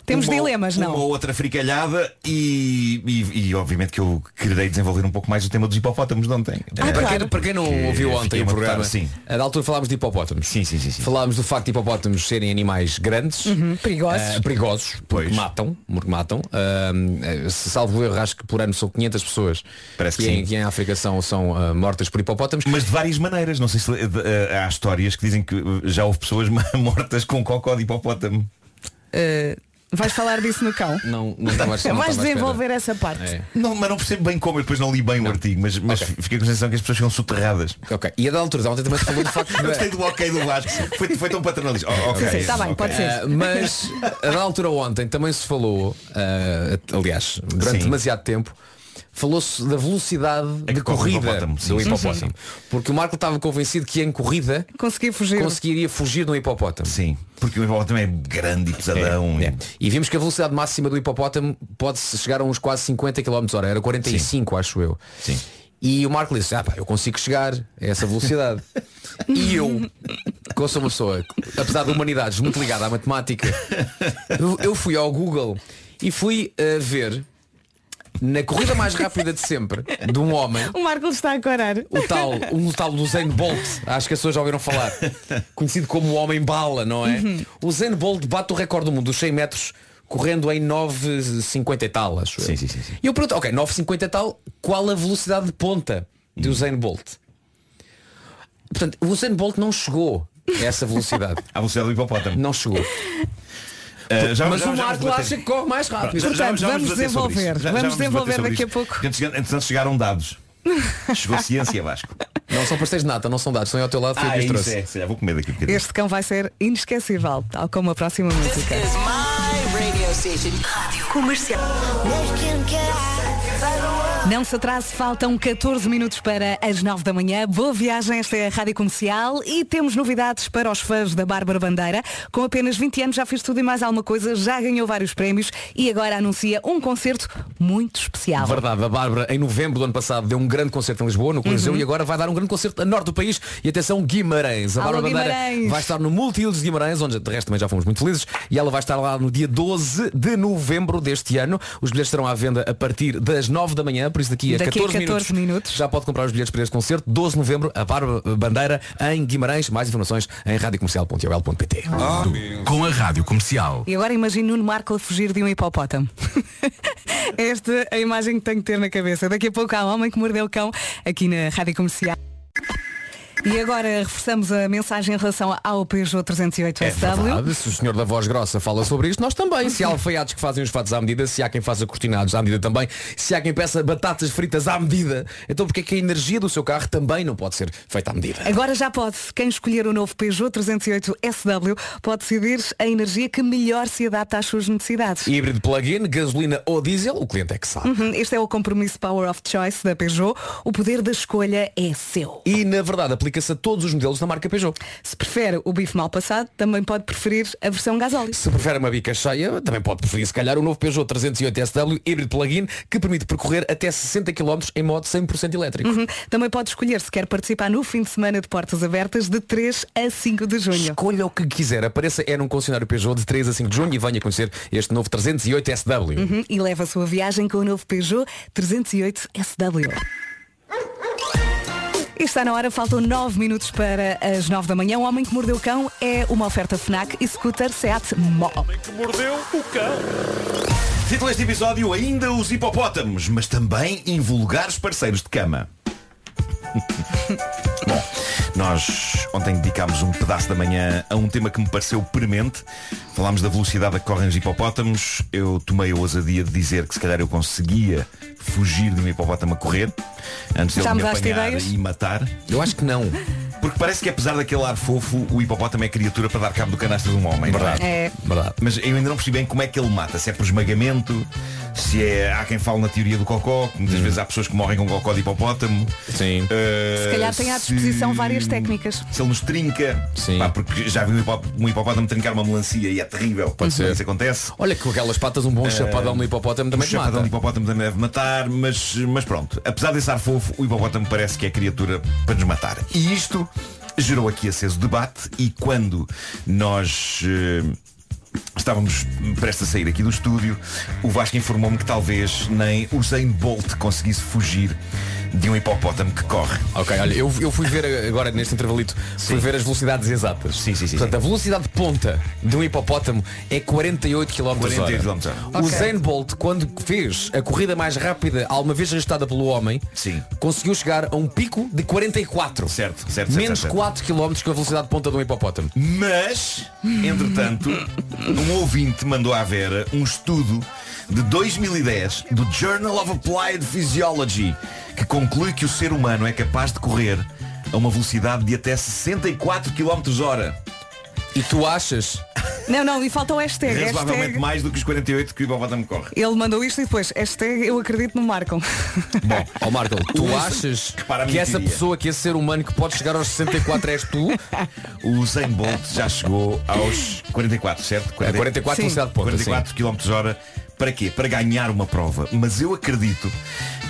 [SPEAKER 2] Temos
[SPEAKER 12] uma-
[SPEAKER 2] dilemas, não?
[SPEAKER 12] Uma outra fricalhada e, e, e, obviamente que eu quererei desenvolver um pouco mais o tema dos hipopótamos de ontem.
[SPEAKER 2] Ah,
[SPEAKER 12] Eh,
[SPEAKER 6] para, quem, para quem não
[SPEAKER 12] que
[SPEAKER 6] ouviu ontem o
[SPEAKER 12] a
[SPEAKER 6] programa,
[SPEAKER 12] sim.
[SPEAKER 6] a da altura falámos de hipopótamos.
[SPEAKER 12] Sim, sim, sim, sim.
[SPEAKER 6] Falámos do facto de hipopótamos serem animais grandes,
[SPEAKER 2] Uhum, perigosos.
[SPEAKER 6] eh, perigosos, porque
[SPEAKER 12] Pois.
[SPEAKER 6] matam, porque matam. Se salvo erro, acho que por ano são 500 pessoas
[SPEAKER 12] Parece que
[SPEAKER 6] em,
[SPEAKER 12] sim.
[SPEAKER 6] que em África são, são ah, mortas por hipopótamos.
[SPEAKER 12] Mas de várias maneiras. Não sei se eh, há histórias que dizem que já houve pessoas mortas com cocó de hipopótamo.
[SPEAKER 2] Ah, vais falar disso no cão?
[SPEAKER 6] Não, não estava a- não
[SPEAKER 2] Vais desenvolver essa parte.
[SPEAKER 6] É.
[SPEAKER 12] Não, mas não percebo bem como, eu depois não li bem o artigo, mas, mas
[SPEAKER 6] Ok.
[SPEAKER 12] fiquei com a sensação que as pessoas ficam soterradas.
[SPEAKER 6] Ok. E a da altura de ontem também se falou do facto de.
[SPEAKER 12] Eu gostei do ok do Vasco. Foi, foi tão paternalista. Oh, ok,
[SPEAKER 2] Sim, sim, tá bem,
[SPEAKER 12] ok.
[SPEAKER 2] pode ser.
[SPEAKER 6] Uh, mas a da altura ontem também se falou, uh, aliás, durante
[SPEAKER 12] Sim.
[SPEAKER 6] demasiado tempo, falou-se da velocidade
[SPEAKER 12] É
[SPEAKER 6] de corrida
[SPEAKER 12] sim,
[SPEAKER 6] do
[SPEAKER 12] sim,
[SPEAKER 6] hipopótamo. Porque o Marco estava convencido que em corrida
[SPEAKER 2] Consegui fugir.
[SPEAKER 6] conseguiria fugir do hipopótamo.
[SPEAKER 12] Sim, porque o hipopótamo é grande e pesadão.
[SPEAKER 6] É. E vimos que a velocidade máxima do hipopótamo pode chegar a uns quase 50 km hora, era 45 acho eu.
[SPEAKER 12] Sim.
[SPEAKER 6] E o Marco disse, ah pá, eu consigo chegar a essa velocidade. e eu, que eu sou uma pessoa, apesar de humanidades muito ligada à matemática, eu, eu fui ao Google e fui a ver na corrida mais rápida de sempre de um homem
[SPEAKER 2] O Marco está a corar.
[SPEAKER 6] o tal, um tal do Zayn Bolt, acho que as pessoas já ouviram falar, conhecido como o homem bala, não é?
[SPEAKER 2] Uhum.
[SPEAKER 6] O Zayn Bolt bate o recorde do mundo dos 100 metros correndo em 9,50 e tal, acho eu.
[SPEAKER 12] Sim, sim, sim, sim.
[SPEAKER 6] E eu pergunto, ok, 9,50 e tal, qual a velocidade de ponta do Zayn Bolt? Portanto, o Zayn Bolt não chegou a essa velocidade.
[SPEAKER 12] À velocidade do hipopótamo.
[SPEAKER 6] Não chegou.
[SPEAKER 12] Uh, já-
[SPEAKER 6] Mas
[SPEAKER 12] já-
[SPEAKER 6] o
[SPEAKER 12] já
[SPEAKER 6] Marco acha que corre mais rápido.
[SPEAKER 12] Já- já-
[SPEAKER 2] Portanto,
[SPEAKER 12] já
[SPEAKER 2] vamos desenvolver.
[SPEAKER 12] Já- já
[SPEAKER 2] Vamos desenvolver daqui a pouco.
[SPEAKER 12] Entretanto, chega- Entretanto chegaram dados. Chegou ciência, Vasco.
[SPEAKER 6] Não são pastéis de nata, não são dados, são ao teu lado, foi
[SPEAKER 12] Ah, é isso, é. Calhar vou comer daqui um bocadinho.
[SPEAKER 2] Este cão vai ser inesquecível, tal como a próxima música.
[SPEAKER 5] Comercial.
[SPEAKER 2] Não se atrase, faltam 14 minutos para as 9 da manhã. Boa viagem, esta é a Rádio Comercial e temos novidades para os fãs da Bárbara Bandeira. Com apenas 20 anos já fez tudo e mais alguma coisa, já ganhou vários prémios e agora anuncia um concerto muito especial.
[SPEAKER 6] Verdade, a Bárbara em novembro do ano passado deu um grande concerto em Lisboa, no Coliseu,
[SPEAKER 2] Uhum.
[SPEAKER 6] e agora vai dar um grande concerto a norte do país. E atenção, Guimarães. A
[SPEAKER 2] Alô,
[SPEAKER 6] Bárbara Bandeira
[SPEAKER 2] Guimarães.
[SPEAKER 6] vai estar no Multiusos Guimarães, onde de resto também já fomos muito felizes, e ela vai estar lá no dia 12 de novembro deste ano. Os bilhetes estarão à venda a partir das 9 da manhã, por isso daqui a
[SPEAKER 2] Daqui a
[SPEAKER 6] 14,
[SPEAKER 2] 14 minutos.
[SPEAKER 6] já pode comprar os bilhetes para este concerto. 12 de novembro, a Bárbara Bandeira em Guimarães. Mais informações em radiocomercial.ol.pt.
[SPEAKER 1] Com a Rádio Comercial.
[SPEAKER 2] E agora imagine Nuno Marco a fugir de um hipopótamo. Esta é a imagem que tenho que ter na cabeça. Daqui a pouco há um homem que mordeu o cão aqui na Rádio Comercial. E agora reforçamos a mensagem em relação ao Peugeot 308
[SPEAKER 6] É
[SPEAKER 2] SW.
[SPEAKER 6] verdade, se o senhor da voz grossa fala sobre isto, nós também. Se há alfaiates que fazem os fatos à medida, se há quem faça cortinados à medida também, se há quem peça batatas fritas à medida, então porque é que a energia do seu carro também não pode ser feita à medida?
[SPEAKER 2] Agora já pode. Quem escolher o novo Peugeot 308 SW pode decidir a energia que melhor se adapta às suas necessidades.
[SPEAKER 6] Híbrido plug-in, gasolina ou diesel, o cliente é que sabe.
[SPEAKER 2] Uhum, Este é o compromisso Power of Choice da Peugeot. O poder da escolha é seu.
[SPEAKER 6] E na verdade aplica-se a todos os modelos da marca Peugeot.
[SPEAKER 2] Se prefere o bife mal passado, também pode preferir a versão gasóleo.
[SPEAKER 6] Se prefere uma bica cheia, também pode preferir se calhar o novo Peugeot 308 SW híbrido plug-in que permite percorrer até 60 km em modo 100% elétrico.
[SPEAKER 2] Uhum. Também pode escolher se quer participar no fim de semana de portas abertas de 3 a 5 de junho.
[SPEAKER 6] Escolha o que quiser. Apareça é num concessionário Peugeot de 3 a 5 de junho e venha conhecer este novo 308 SW.
[SPEAKER 2] Uhum, E leva a sua viagem com o novo Peugeot 308 SW. E está na hora, faltam 9 minutos para as 9 da manhã. O Homem que Mordeu o Cão é uma oferta FNAC e scooter Seat Mó.
[SPEAKER 12] que mordeu o cão. Título deste episódio ainda os hipopótamos, mas também invulgares parceiros de cama. Bom, nós ontem dedicámos um pedaço da manhã a um tema que me pareceu premente. Falámos da velocidade a que correm os hipopótamos. Eu tomei a ousadia de dizer que se calhar eu conseguia fugir de um hipopótamo a correr antes de ele me apanhar e matar.
[SPEAKER 6] Eu acho que não.
[SPEAKER 12] Porque parece que apesar daquele ar fofo, o hipopótamo é criatura para dar cabo do canastro de um homem. não
[SPEAKER 6] Verdade.
[SPEAKER 2] É.
[SPEAKER 6] Verdade.
[SPEAKER 12] Mas eu ainda não percebi bem como é que ele mata. Se é por esmagamento, se é. Há quem fale na teoria do cocó, que muitas vezes há pessoas que morrem com cocó de hipopótamo.
[SPEAKER 6] Sim.
[SPEAKER 12] Uh,
[SPEAKER 2] Se calhar tem à disposição
[SPEAKER 12] se-
[SPEAKER 2] várias técnicas.
[SPEAKER 12] Se ele nos trinca.
[SPEAKER 6] Sim.
[SPEAKER 12] Pá, porque já vi um, hipó- um hipopótamo trincar uma melancia e é terrível. Pode
[SPEAKER 6] ser.
[SPEAKER 12] Isso acontece.
[SPEAKER 6] Olha que com aquelas patas um bom chapadão no hipopótamo também te
[SPEAKER 12] chapadão
[SPEAKER 6] mata.
[SPEAKER 12] de hipopótamo também deve matar, mas, mas pronto. Apesar desse ar fofo, o hipopótamo parece que é criatura para nos matar. E isto gerou aqui aceso debate e quando nós. eh, Estávamos prestes a sair aqui do estúdio O Vasco informou-me que talvez nem o Zayn Bolt conseguisse fugir de um hipopótamo que corre
[SPEAKER 6] Ok, olha, eu, eu fui ver agora neste intervalito, fui
[SPEAKER 12] Sim.
[SPEAKER 6] ver as velocidades exatas.
[SPEAKER 12] Sim, sim, sim,
[SPEAKER 6] Portanto,
[SPEAKER 12] sim.
[SPEAKER 6] a velocidade ponta de um hipopótamo é 48 km
[SPEAKER 12] 48
[SPEAKER 6] hora.
[SPEAKER 12] km/h.
[SPEAKER 6] O. Zayn Bolt, quando fez a corrida mais rápida alguma vez registrada pelo homem,
[SPEAKER 12] Sim.
[SPEAKER 6] conseguiu chegar a um pico de 44.
[SPEAKER 12] Certo, certo, certo,
[SPEAKER 6] Menos
[SPEAKER 12] certo.
[SPEAKER 6] 4 km com a velocidade ponta de um hipopótamo.
[SPEAKER 12] Mas, entretanto, um ouvinte mandou à Vera um estudo de 2010 do Journal of Applied Physiology que conclui que o ser humano é capaz de correr a uma velocidade de até 64 km hora.
[SPEAKER 6] E tu achas?
[SPEAKER 2] Não, não, e falta o hashtag.
[SPEAKER 12] Razoavelmente
[SPEAKER 2] hashtag.
[SPEAKER 12] mais do que os 48 que o hipopótamo corre.
[SPEAKER 2] Ele mandou isto e depois, hashtag eu acredito no Marco.
[SPEAKER 6] Bom, ó Marco, tu achas
[SPEAKER 12] repara a
[SPEAKER 6] que essa pessoa, que esse ser humano que pode chegar aos 64 és tu?
[SPEAKER 12] O Zayn Bolt já chegou aos 44, certo?
[SPEAKER 6] É 44
[SPEAKER 2] Sim.
[SPEAKER 6] velocidade ponta.
[SPEAKER 12] 44 km hora Para quê? Para ganhar uma prova. Mas eu acredito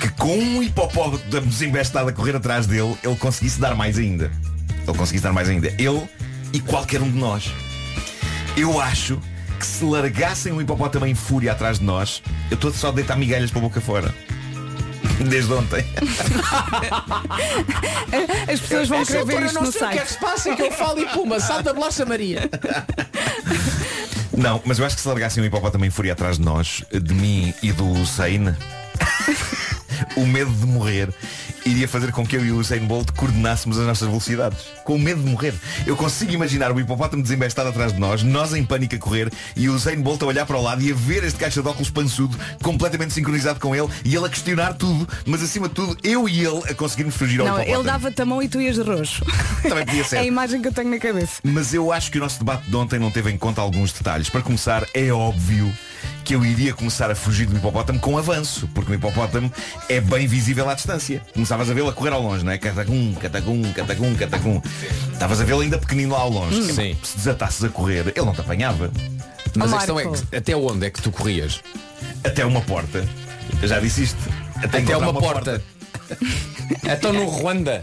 [SPEAKER 12] que com um hipopótamo desembestado a correr atrás dele, ele conseguisse dar mais ainda. Ele conseguisse dar mais ainda. Ele e qualquer um de nós. Eu acho que se largassem um hipopótamo em fúria atrás de nós, eu estou só a deitar migalhas para a boca fora. Desde ontem.
[SPEAKER 2] As pessoas vão querer ver isto no
[SPEAKER 6] o que é que
[SPEAKER 2] site.
[SPEAKER 6] se passa que eu falo e puma, salta a bolacha Maria.
[SPEAKER 12] Não, mas eu acho que se largassem um hipopótamo em fúria atrás de nós, de mim e do Hussein, o medo de morrer iria fazer com que eu e o Usain Bolt coordenássemos as nossas velocidades. Com o medo de morrer. Eu consigo imaginar o hipopótamo desembestado atrás de nós, nós em pânico a correr e o Usain Bolt a olhar para o lado e a ver este caixa de óculos pançudo completamente sincronizado com ele e ele a questionar tudo, mas acima de tudo eu e ele a conseguirmos fugir ao
[SPEAKER 2] Não,
[SPEAKER 12] hipopótamo.
[SPEAKER 2] ele dava-te a mão e tu ias de roxo.
[SPEAKER 12] Também podia ser.
[SPEAKER 2] É a imagem que eu tenho na cabeça.
[SPEAKER 12] Mas eu acho que o nosso debate de ontem não teve em conta alguns detalhes. Para começar, é óbvio que eu iria começar a fugir do hipopótamo com avanço, porque o hipopótamo é bem visível à distância. Começavas a vê-lo a correr ao longe, não é? Catagum, catagum, catagum, catagum. Estavas a vê-lo ainda pequenino lá ao longe.
[SPEAKER 6] Sim.
[SPEAKER 12] Se desatasses a correr, ele não te apanhava.
[SPEAKER 6] Mas
[SPEAKER 2] Oh,
[SPEAKER 6] a questão é que até onde é que tu corrias?
[SPEAKER 12] Até uma porta. Eu já disse isto.
[SPEAKER 6] Até
[SPEAKER 12] encontrar
[SPEAKER 6] uma porta. Então no Ruanda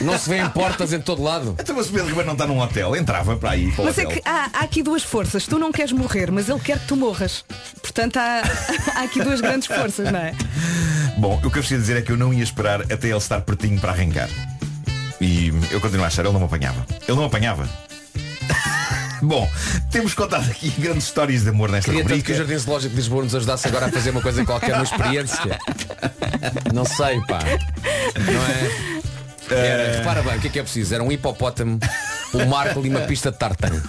[SPEAKER 6] não se vêem portas em todo lado.
[SPEAKER 12] Então mas o Pedro Ribeiro não está num hotel. Entrava para aí. Para
[SPEAKER 2] Mas é que há, há aqui duas forças. Tu não queres morrer, mas ele quer que tu morras. Portanto, há, há aqui duas grandes forças, não é?
[SPEAKER 12] Bom, o que eu preciso dizer é que eu não ia esperar até ele estar pertinho para arrancar. E eu continuo a achar, ele não me apanhava. Ele não me apanhava. Bom, temos contado aqui grandes histórias de amor nesta
[SPEAKER 6] Queria
[SPEAKER 12] rubrica.
[SPEAKER 6] que o Jardim Zoológico de Lisboa nos ajudasse agora a fazer uma coisa qualquer, uma experiência. Não sei, pá. Não é? Era, repara bem, o que é que é preciso? Era um hipopótamo, um Marco e uma pista de tartan.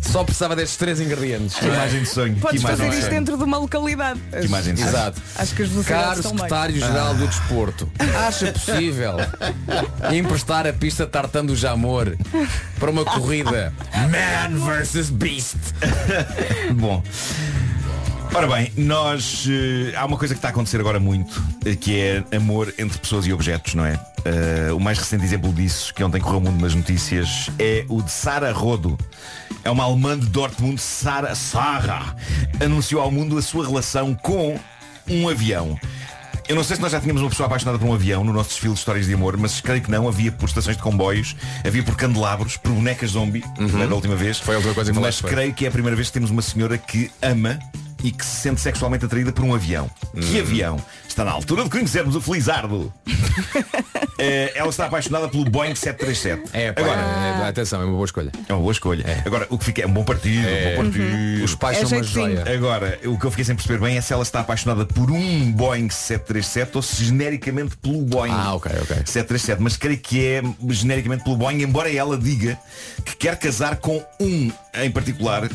[SPEAKER 6] Só precisava destes três ingredientes.
[SPEAKER 12] Que imagem de sonho.
[SPEAKER 2] Podes
[SPEAKER 12] que
[SPEAKER 2] fazer isto dentro de uma localidade.
[SPEAKER 12] Que imagem de sonho.
[SPEAKER 6] Exato.
[SPEAKER 2] Acho que as velocidades
[SPEAKER 6] Caro
[SPEAKER 2] estão
[SPEAKER 6] secretário-geral do Desporto, acha possível emprestar a pista de tartan do Jamor para uma corrida Man vs Beast?
[SPEAKER 12] Bom. Ora bem, nós eh, há uma coisa que está a acontecer agora muito, eh, que é amor entre pessoas e objetos, não é? Eh, o mais recente exemplo disso, que ontem correu o mundo nas notícias, é o de Sara Rodo. É uma alemã de Dortmund, Sara Sarah, anunciou ao mundo a sua relação com um avião. Eu não sei se nós já tínhamos uma pessoa apaixonada por um avião no nosso desfile de histórias de amor, mas creio que não. Havia por estações de comboios, havia por candelabros, por bonecas zombie, não é da última vez.
[SPEAKER 6] Foi a última coisa que
[SPEAKER 12] Mas
[SPEAKER 6] falaste, foi.
[SPEAKER 12] creio que é a primeira vez que temos uma senhora que ama e que se sente sexualmente atraída por um avião. Que avião? Está na altura de conhecermos o Felizardo. Eh, ela está apaixonada pelo Boeing 737.
[SPEAKER 6] É, pá,
[SPEAKER 12] Agora,
[SPEAKER 6] é, atenção, é uma boa escolha.
[SPEAKER 12] é uma boa escolha. Agora, o que fica é um bom partido, um bom partido.
[SPEAKER 6] Os pais
[SPEAKER 2] É
[SPEAKER 6] são uma joia.
[SPEAKER 12] Agora, o que eu fiquei sem perceber bem é se ela está apaixonada por um Boeing 737 ou se genericamente pelo Boeing
[SPEAKER 6] Ah, ok, ok.
[SPEAKER 12] 737. Mas creio que é genericamente pelo Boeing, embora ela diga que quer casar com um em particular,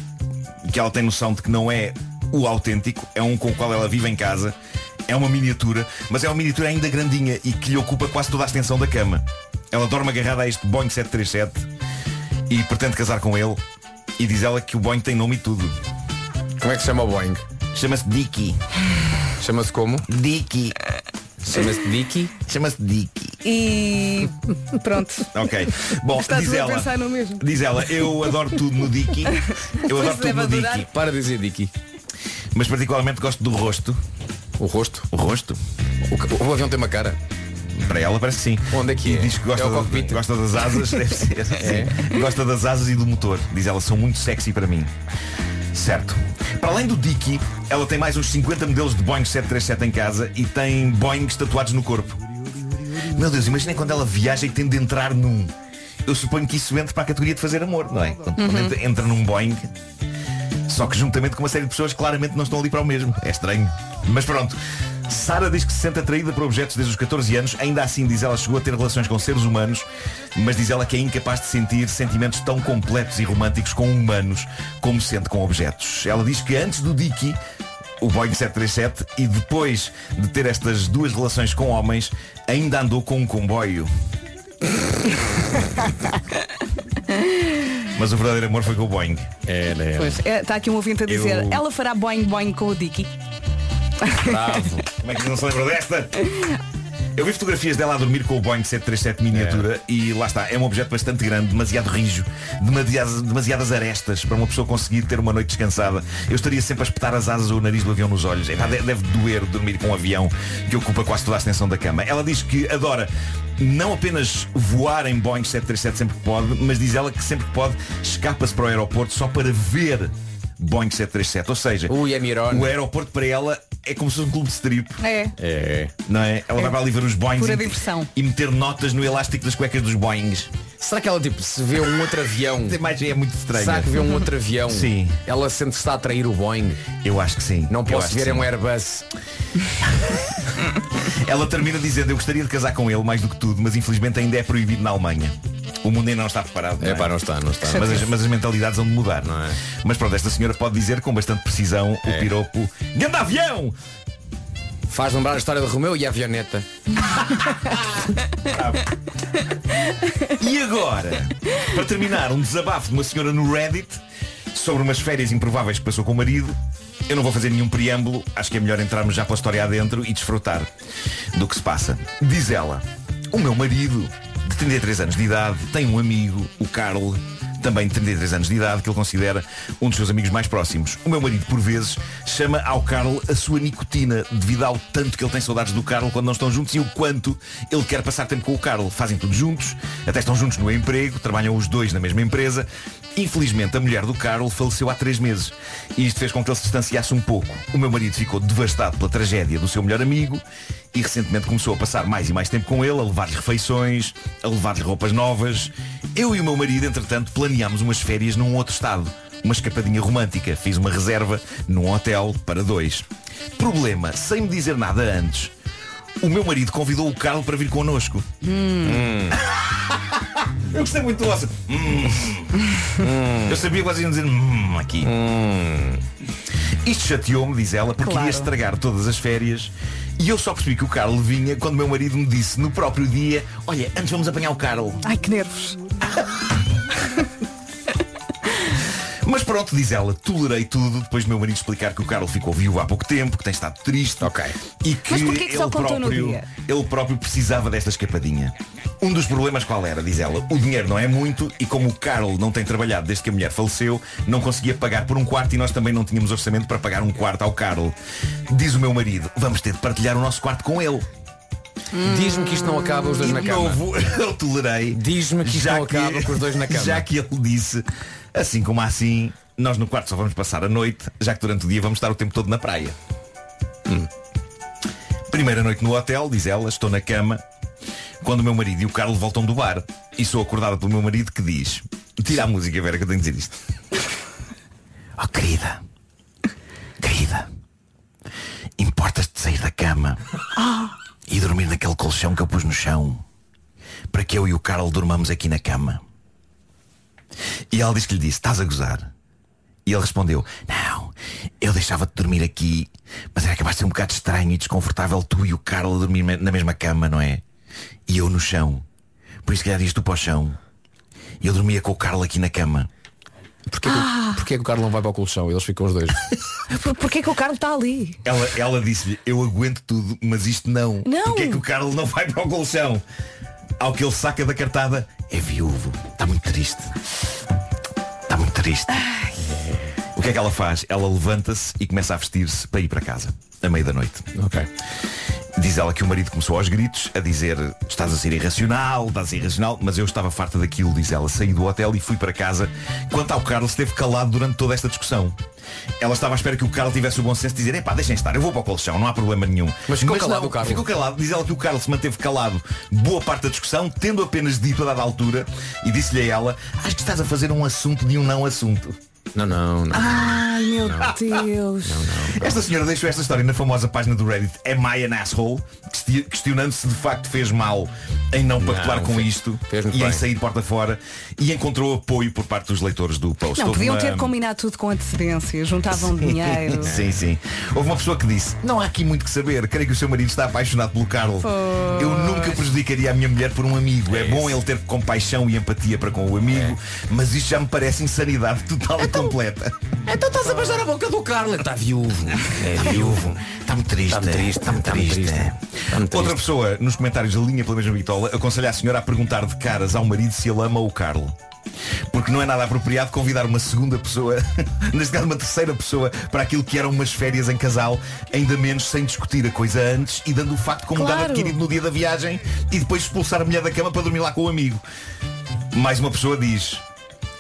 [SPEAKER 12] que ela tem noção de que não é o autêntico, é um com o qual ela vive em casa, é uma miniatura, mas é uma miniatura ainda grandinha e que lhe ocupa quase toda a extensão da cama. Ela dorme agarrada a este Boeing 737 e pretende casar com ele e diz ela que o Boeing tem nome e tudo.
[SPEAKER 6] Como é que se chama o Boeing?
[SPEAKER 12] Chama-se Dicky.
[SPEAKER 6] Chama-se como?
[SPEAKER 12] Dicky.
[SPEAKER 6] Chama-se Dicky.
[SPEAKER 12] Chama-se Dicky.
[SPEAKER 2] E pronto.
[SPEAKER 12] Ok. Bom,
[SPEAKER 2] Está
[SPEAKER 12] diz ela.
[SPEAKER 2] pensar no mesmo.
[SPEAKER 12] Diz ela, eu adoro tudo no Dicky. Eu adoro tudo
[SPEAKER 2] deve
[SPEAKER 12] no. Dicky.
[SPEAKER 6] Para de dizer Dicky.
[SPEAKER 12] Mas particularmente gosto do rosto.
[SPEAKER 6] O rosto.
[SPEAKER 12] O rosto.
[SPEAKER 6] O, o avião tem uma cara.
[SPEAKER 12] Para ela parece que sim.
[SPEAKER 6] Onde é que
[SPEAKER 12] e
[SPEAKER 6] é?
[SPEAKER 12] diz que gosta,
[SPEAKER 6] É o
[SPEAKER 12] da-
[SPEAKER 6] cockpit?
[SPEAKER 12] gosta das asas. Deve ser. sim. Gosta das asas e do motor. Diz ela, são muito sexy para mim. Certo. Para além do Dicky, ela tem mais uns 50 modelos de Boeing 737 em casa e tem Boeings tatuados no corpo. Meu Deus, imaginem quando ela viaja e tem de entrar num. Eu suponho que isso entra para a categoria de fazer amor, não é? Quando, quando entra, entra num Boeing. Só que juntamente com uma série de pessoas claramente não estão ali para o mesmo. É estranho. Mas pronto. Sara diz que se sente atraída por objetos desde os 14 anos. Ainda assim, diz ela, chegou a ter relações com seres humanos. Mas diz ela que é incapaz de sentir sentimentos tão completos e românticos com humanos como sente com objetos. Ela diz que antes do Dicky, o Boeing 737, e depois de ter estas duas relações com homens, ainda andou com um comboio. Mas o verdadeiro amor foi com o Boeing.
[SPEAKER 6] É, né?
[SPEAKER 2] Pois, é, está aqui um ouvinte a dizer,
[SPEAKER 12] Eu-
[SPEAKER 2] ela fará boing boing com o Dicky.
[SPEAKER 6] Bravo.
[SPEAKER 12] Como é que não se lembra desta? Eu vi fotografias dela a dormir com o Boeing 737 miniatura e lá está, é um objeto bastante grande, demasiado rijo, demasiadas, demasiadas arestas para uma pessoa conseguir ter uma noite descansada. Eu estaria sempre a espetar as asas ou o nariz do avião nos olhos. Epá, de- deve doer dormir com um avião que ocupa quase toda a extensão da cama. Ela diz que adora não apenas voar em Boeing 737 sempre que pode, mas diz ela que sempre que pode escapa-se para o aeroporto só para ver Boeing 737. Ou seja, o aeroporto para ela é como se fosse um clube de strip.
[SPEAKER 2] É.
[SPEAKER 6] É.
[SPEAKER 12] Não é? Ela vai para ali ver os Boeings
[SPEAKER 2] Pura
[SPEAKER 12] e,
[SPEAKER 2] diversão.
[SPEAKER 12] e meter notas no elástico das cuecas dos Boeings.
[SPEAKER 6] Será que ela tipo se vê um outro avião?
[SPEAKER 12] A imagem é muito estranha.
[SPEAKER 6] Será que vê um outro avião?
[SPEAKER 12] Sim.
[SPEAKER 6] Ela sente que está a atrair o Boeing?
[SPEAKER 12] Eu acho que sim.
[SPEAKER 6] Não posso ver é um Airbus.
[SPEAKER 12] Ela termina dizendo, eu gostaria de casar com ele mais do que tudo, mas infelizmente ainda é proibido na Alemanha. O mundo ainda não está preparado.
[SPEAKER 6] É pá, não está, não está.
[SPEAKER 12] Mas as, mas as mentalidades vão mudar.
[SPEAKER 6] Não é?
[SPEAKER 12] Mas pronto, esta senhora pode dizer com bastante precisão
[SPEAKER 6] É.
[SPEAKER 12] o piropo Ganda avião!
[SPEAKER 6] Faz lembrar a história de Romeu e a avioneta.
[SPEAKER 12] E agora, para terminar, um desabafo de uma senhora no Reddit sobre umas férias improváveis que passou com o marido. Eu não vou fazer nenhum preâmbulo, acho que é melhor entrarmos já pela história adentro e desfrutar do que se passa. Diz ela, o meu marido, de 33 anos de idade, tem um amigo, o Carl, também de 33 anos de idade, que ele considera um dos seus amigos mais próximos. O meu marido, por vezes, chama ao Carl a sua nicotina, devido ao tanto que ele tem saudades do Carl quando não estão juntos e o quanto ele quer passar tempo com o Carl. Fazem tudo juntos, até estão juntos no emprego, trabalham os dois na mesma empresa. Infelizmente, a mulher do Carl faleceu há três meses e isto fez com que ele se distanciasse um pouco. O meu marido ficou devastado pela tragédia do seu melhor amigo e recentemente começou a passar mais e mais tempo com ele, a levar-lhe refeições, a levar-lhe roupas novas. Eu e o meu marido, entretanto, planeámos umas férias num outro estado. Uma escapadinha romântica. Fiz uma reserva num hotel para dois. Problema, sem me dizer nada antes, o meu marido convidou o Carl para vir connosco. Hum. Eu gostei muito do vosso. Hum. Eu sabia que vocês iam dizer hum, aqui. Isto chateou-me, diz ela, porque
[SPEAKER 2] Claro.
[SPEAKER 12] ia estragar todas as férias. E eu só percebi que o Carl vinha quando o meu marido me disse no próprio dia, olha, antes vamos apanhar o Carl.
[SPEAKER 2] Ai, que nervos.
[SPEAKER 12] Mas pronto, diz ela, tolerei tudo depois do meu marido explicar que o Carl ficou viúvo há pouco tempo, que tem estado triste.
[SPEAKER 6] Ok.
[SPEAKER 12] E que,
[SPEAKER 2] Mas porquê que
[SPEAKER 12] ele
[SPEAKER 2] só
[SPEAKER 12] próprio,
[SPEAKER 2] dia?
[SPEAKER 12] ele próprio precisava desta escapadinha. Um dos problemas qual era, diz ela, o dinheiro não é muito e como o Carl não tem trabalhado desde que a mulher faleceu, não conseguia pagar por um quarto e nós também não tínhamos orçamento para pagar um quarto ao Carl. Diz o meu marido, vamos ter de partilhar o nosso quarto com ele.
[SPEAKER 6] Diz-me que isto não acaba os dois
[SPEAKER 12] E
[SPEAKER 6] na
[SPEAKER 12] de
[SPEAKER 6] cama.
[SPEAKER 12] novo, eu tolerei.
[SPEAKER 6] Diz-me que isto
[SPEAKER 12] já
[SPEAKER 6] não acaba com os dois na cama.
[SPEAKER 12] Já que ele disse, assim como assim, nós no quarto só vamos passar a noite, já que durante o dia vamos estar o tempo todo na praia. Hum. Primeira noite no hotel, diz ela, estou na cama, quando o meu marido e o Carlos voltam do bar. E sou acordada pelo meu marido que diz, tira a música, Vera, que eu tenho de dizer isto. Oh querida, querida, importas-te de sair da cama e dormir naquele colchão que eu pus no chão para que eu e o Carl dormamos aqui na cama. E ela disse que lhe disse, estás a gozar? E ele respondeu, não, eu deixava-te dormir aqui, mas era capaz de ser um bocado estranho e desconfortável tu e o Carl a dormir na mesma cama, não é? E eu no chão. Por isso que lhe disse tu para o chão. E eu dormia com o Carl aqui na cama.
[SPEAKER 6] Porquê, que, o- porquê que o Carlos não vai para o colchão? Eles ficam os dois.
[SPEAKER 2] Por- Porquê que o Carlos está ali?
[SPEAKER 12] Ela, ela disse-lhe, eu aguento tudo, mas isto não.
[SPEAKER 2] Não.
[SPEAKER 12] Porque é que o Carlos não vai para o colchão? Ao que ele saca da cartada, é viúvo. Está muito triste. Está muito triste. O que é que ela faz? Ela levanta-se e começa a vestir-se para ir para casa, à meia da noite.
[SPEAKER 6] ok.
[SPEAKER 12] Diz ela que o marido começou aos gritos a dizer estás a ser irracional, estás a ser irracional, mas eu estava farta daquilo, diz ela. Saí do hotel e fui para casa. Quanto ao Carlos, esteve calado durante toda esta discussão. Ela estava à espera que o Carlos tivesse o bom senso de dizer, epá, deixem estar, eu vou para o colchão, não há problema nenhum.
[SPEAKER 6] Mas ficou calado
[SPEAKER 12] não,
[SPEAKER 6] o Carlos.
[SPEAKER 12] Ficou calado. Diz ela que o Carlos se manteve calado boa parte da discussão, tendo apenas dito a dada altura, e disse-lhe a ela, acho que estás a fazer um assunto de um não assunto.
[SPEAKER 6] Não, não, não.
[SPEAKER 2] Ai, meu Deus.
[SPEAKER 12] Esta senhora deixou esta história na famosa página do Reddit Am I an Asshole? Questi- Questionando se de facto fez mal em não pactuar
[SPEAKER 6] Não,
[SPEAKER 12] com
[SPEAKER 6] fez-
[SPEAKER 12] isto
[SPEAKER 6] fez
[SPEAKER 12] e em
[SPEAKER 6] bem.
[SPEAKER 12] sair porta fora e encontrou apoio por parte dos leitores do post.
[SPEAKER 2] Não,
[SPEAKER 12] Houve
[SPEAKER 2] podiam
[SPEAKER 12] uma-
[SPEAKER 2] ter combinado tudo com antecedência, juntavam dinheiro.
[SPEAKER 12] Sim, sim. Houve uma pessoa que disse, não há aqui muito que saber, creio que o seu marido está apaixonado pelo Carlos. Eu nunca prejudicaria a minha mulher por um amigo. É, bom ele ter compaixão e empatia para com o amigo, mas isto já me parece insanidade total e completa.
[SPEAKER 6] Então estás a beijar a boca do Carlos. Está viúvo. É viúvo.
[SPEAKER 12] Está muito triste.
[SPEAKER 6] Está muito triste. Está muito
[SPEAKER 12] Está muito
[SPEAKER 6] triste.
[SPEAKER 12] triste.
[SPEAKER 6] Está muito
[SPEAKER 12] Outra
[SPEAKER 6] triste.
[SPEAKER 12] pessoa, nos comentários da linha pela mesma bitola, aconselha a senhora a perguntar de caras ao marido se ele ama o Carlo. Porque não é nada apropriado convidar uma segunda pessoa, neste caso uma terceira pessoa, para aquilo que eram umas férias em casal, ainda menos sem discutir a coisa antes e dando o facto como
[SPEAKER 2] Claro.
[SPEAKER 12] dado adquirido no dia da viagem e depois expulsar a mulher da cama para dormir lá com o amigo. Mais uma pessoa diz,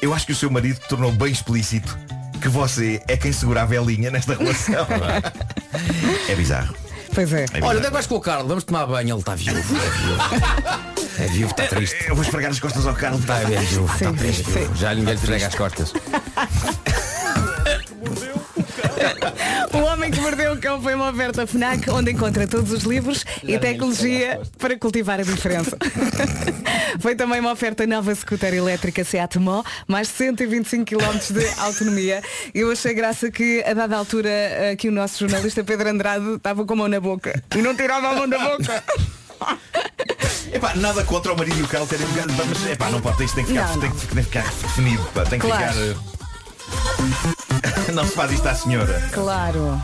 [SPEAKER 12] eu acho que o seu marido tornou bem explícito que você é quem segura a velinha nesta relação. é bizarro.
[SPEAKER 2] Pois é.
[SPEAKER 12] É bizarro.
[SPEAKER 6] Olha, onde é que vais com o Carlos? Vamos tomar banho. Ele está viúvo. É viúvo. É viúvo, está triste.
[SPEAKER 12] Eu vou esfregar as costas ao Carlos.
[SPEAKER 6] Está é viúvo. Está triste.
[SPEAKER 2] sim.
[SPEAKER 6] Já ninguém lhe esfrega as costas.
[SPEAKER 2] O Homem que Mordeu o Cão foi uma oferta FNAC onde encontra todos os livros e tecnologia para cultivar a diferença. foi também uma oferta nova scooter elétrica Seat Mó, mais 125 km de autonomia. Eu achei graça que a dada altura eh, que o nosso jornalista Pedro Andrade estava com a mão na boca e não tirava a mão da boca.
[SPEAKER 12] Epá, nada contra o marido e o Carlos terem um mas epá, não pode, isto tem que ficar,
[SPEAKER 2] Não,
[SPEAKER 12] tem que, tem que ficar definido, pá, tem que
[SPEAKER 2] Claro.
[SPEAKER 12] ficar. Não se faz isto à senhora.
[SPEAKER 2] Claro.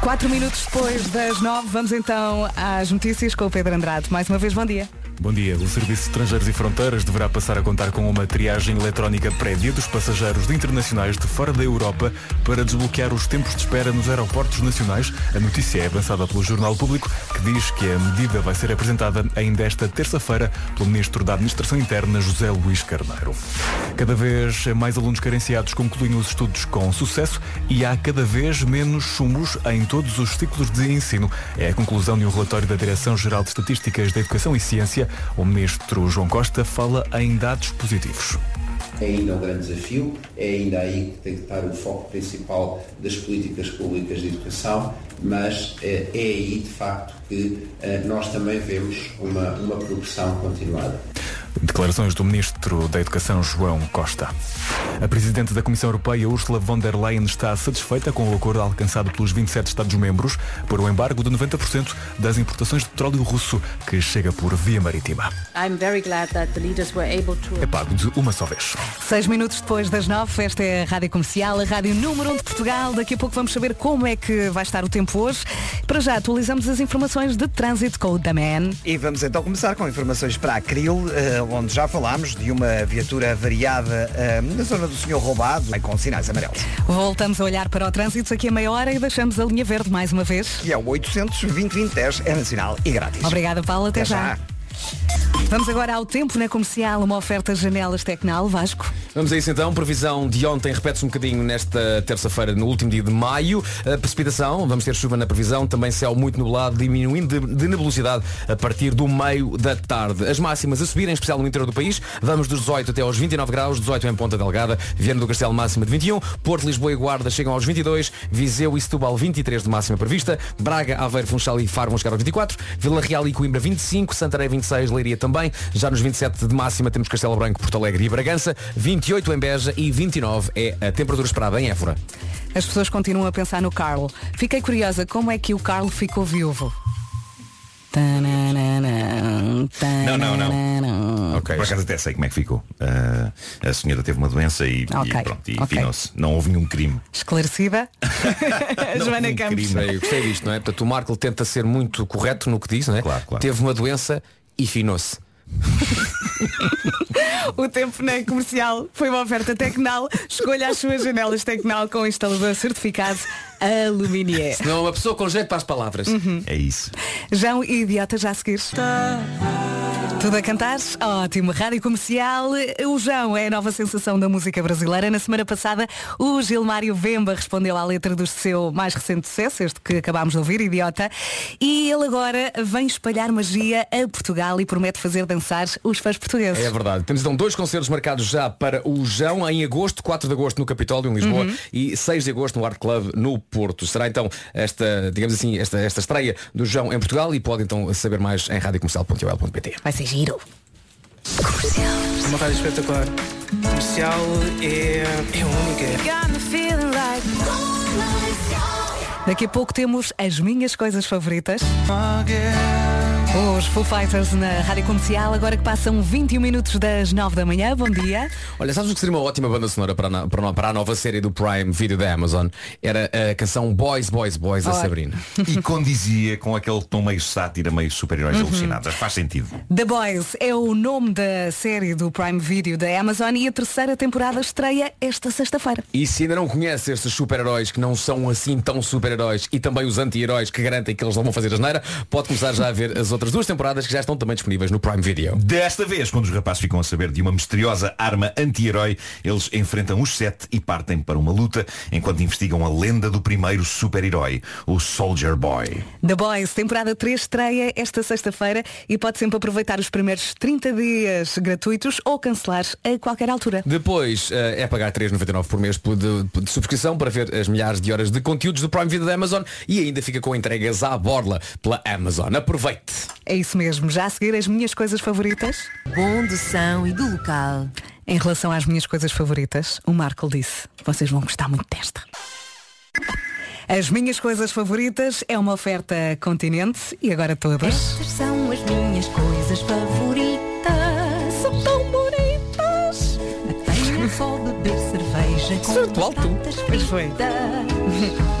[SPEAKER 2] Quatro minutos depois das nove, vamos então às notícias com o Pedro Andrade. Mais uma vez, bom dia.
[SPEAKER 1] Bom dia. O Serviço de Estrangeiros e Fronteiras deverá passar a contar com uma triagem eletrónica prévia dos passageiros de internacionais de fora da Europa para desbloquear os tempos de espera nos aeroportos nacionais. A notícia é avançada pelo Jornal Público, que diz que a medida vai ser apresentada ainda esta terça-feira pelo Ministro da Administração Interna, José Luís Carneiro. Cada vez mais alunos carenciados concluem os estudos com sucesso e há cada vez menos chumbos em todos os ciclos de ensino. É a conclusão de um relatório da Direção-Geral de Estatísticas da Educação e Ciência. O Ministro João Costa fala em dados positivos.
[SPEAKER 13] É ainda um grande desafio, é ainda aí que tem que estar o foco principal das políticas públicas de educação, mas eh, é aí de facto que eh, nós também vemos uma, uma progressão continuada.
[SPEAKER 1] Declarações do Ministro da Educação, João Costa. A Presidente da Comissão Europeia, Ursula von der Leyen, está satisfeita com o acordo alcançado pelos 27 Estados-membros por um embargo de 90% das importações de petróleo russo que chega por via marítima.
[SPEAKER 14] I'm very glad that the leaders were able to
[SPEAKER 1] É pago de uma só vez.
[SPEAKER 2] Seis minutos depois das nove, esta é a Rádio Comercial, a Rádio Número 1 de Portugal. Daqui a pouco vamos saber como é que vai estar o tempo hoje. Para já, atualizamos as informações de trânsito com o Daman.
[SPEAKER 3] E vamos então começar com informações para a Cril, eh, onde já falámos de uma viatura variada eh, na zona do Senhor Roubado, com sinais amarelos.
[SPEAKER 2] Voltamos a olhar para o trânsito aqui a meia hora e deixamos a linha verde mais uma vez.
[SPEAKER 3] E é o 800 2010 é nacional e grátis.
[SPEAKER 2] Obrigada, Paulo. Até,
[SPEAKER 3] Até
[SPEAKER 2] já. Vamos agora ao tempo na comercial, uma oferta janelas Tecnal, Vasco.
[SPEAKER 6] Vamos a isso então. Previsão de ontem repete-se um bocadinho nesta terça-feira, no último dia de maio. A precipitação, vamos ter chuva na previsão, também céu muito nublado, diminuindo de, de nebulosidade a partir do meio da tarde. As máximas a subir, em especial no interior do país. Vamos dos 18 até aos 29 graus, 18 em Ponta Delgada, Viana do Castelo máxima de 21, Porto, Lisboa e Guarda chegam aos 22, Viseu e Setúbal 23 de máxima prevista, Braga, Aveiro, Funchal e Faro vão chegar aos 24, Vila Real e Coimbra 25, Santarém 26, Leiria também, já nos 27 de máxima temos Castelo Branco, Porto Alegre e Bragança, 28 em Beja e 29 é a temperatura esperada em Évora.
[SPEAKER 2] As pessoas continuam a pensar no Carlo. Fiquei curiosa, como é que o Carlo ficou viúvo?
[SPEAKER 12] Não, não, não. Por acaso até sei como é que ficou. Ah, a senhora teve uma doença e,
[SPEAKER 2] Ok,
[SPEAKER 12] e pronto, e
[SPEAKER 2] ok.
[SPEAKER 12] afinou-se. Não houve nenhum crime.
[SPEAKER 2] Esclarecida? Joana Campos.
[SPEAKER 6] crime. Eu gostei disto, não é? Portanto, o Marco tenta ser muito correto no que diz, não é? Teve uma doença e finou-se.
[SPEAKER 2] O tempo na comercial foi uma oferta Tecnal. Escolha as suas janelas Tecnal com instalador certificado Aluminier.
[SPEAKER 6] Não, uma pessoa com jeito para as palavras.
[SPEAKER 12] É isso.
[SPEAKER 2] João e Idiota já a seguir. Tudo a cantar? Ótimo. Rádio Comercial. O João é a nova sensação da música brasileira. Na semana passada, o Gilmário Vemba respondeu à letra do seu mais recente sucesso, este que acabámos de ouvir, Idiota. E ele agora vem espalhar magia a Portugal e promete fazer dançar os fãs portugueses.
[SPEAKER 6] É verdade. Temos então dois concertos marcados já para o João em agosto, 4 de agosto no Capitólio, em Lisboa,
[SPEAKER 2] Uhum.
[SPEAKER 6] e 6 de agosto no Art Club no Porto. Será então esta, digamos assim, esta, esta estreia do João em Portugal e pode então saber mais em radiocomercial.ol.pt.
[SPEAKER 2] Vai ser giro.
[SPEAKER 15] Uma rádio espetacular. Comercial é, é única.
[SPEAKER 2] Daqui a pouco temos as minhas coisas favoritas. Os Foo Fighters na Rádio Comercial, agora que passam 21 minutos das 9 da manhã. Bom dia.
[SPEAKER 6] Olha, sabes o que seria uma ótima banda sonora para, a no- para, para a nova série do Prime Video da Amazon? Era a canção Boys, Boys, Boys da
[SPEAKER 2] Ora.
[SPEAKER 6] Sabrina.
[SPEAKER 12] E condizia com aquele tom meio sátira, meio super-heróis
[SPEAKER 2] Uhum.
[SPEAKER 12] alucinados. Faz sentido.
[SPEAKER 2] The Boys é o nome da série do Prime Video da Amazon e a terceira temporada estreia esta sexta-feira.
[SPEAKER 6] E se ainda não conhece estes super-heróis que não são assim tão super-heróis e também os anti-heróis que garantem que eles não vão fazer asneira, pode começar já a ver as outras duas temporadas que já estão também disponíveis no Prime Video.
[SPEAKER 12] Desta vez, quando os rapazes ficam a saber de uma misteriosa arma anti-herói, eles enfrentam os sete e partem para uma luta enquanto investigam a lenda do primeiro super-herói, o Soldier Boy.
[SPEAKER 2] The Boys, temporada 3 estreia esta sexta-feira e pode sempre aproveitar os primeiros 30 dias gratuitos ou cancelar a qualquer altura.
[SPEAKER 6] Depois eh, é pagar 3,99 por mês por- de, de subscrição para ver as milhares de horas de conteúdos do Prime Video da Amazon e ainda fica com entregas à borla pela Amazon. Aproveite!
[SPEAKER 2] É isso mesmo, já a seguir as minhas coisas favoritas.
[SPEAKER 16] Bom do som e do local.
[SPEAKER 2] Em relação às minhas coisas favoritas, o Marco disse, vocês vão gostar muito desta. As minhas coisas favoritas é uma oferta continente e agora todas.
[SPEAKER 16] Estas são as minhas coisas favoritas. São tão bonitas. Apanho só beber cerveja com
[SPEAKER 2] alto. Pois foi.
[SPEAKER 16] fritas.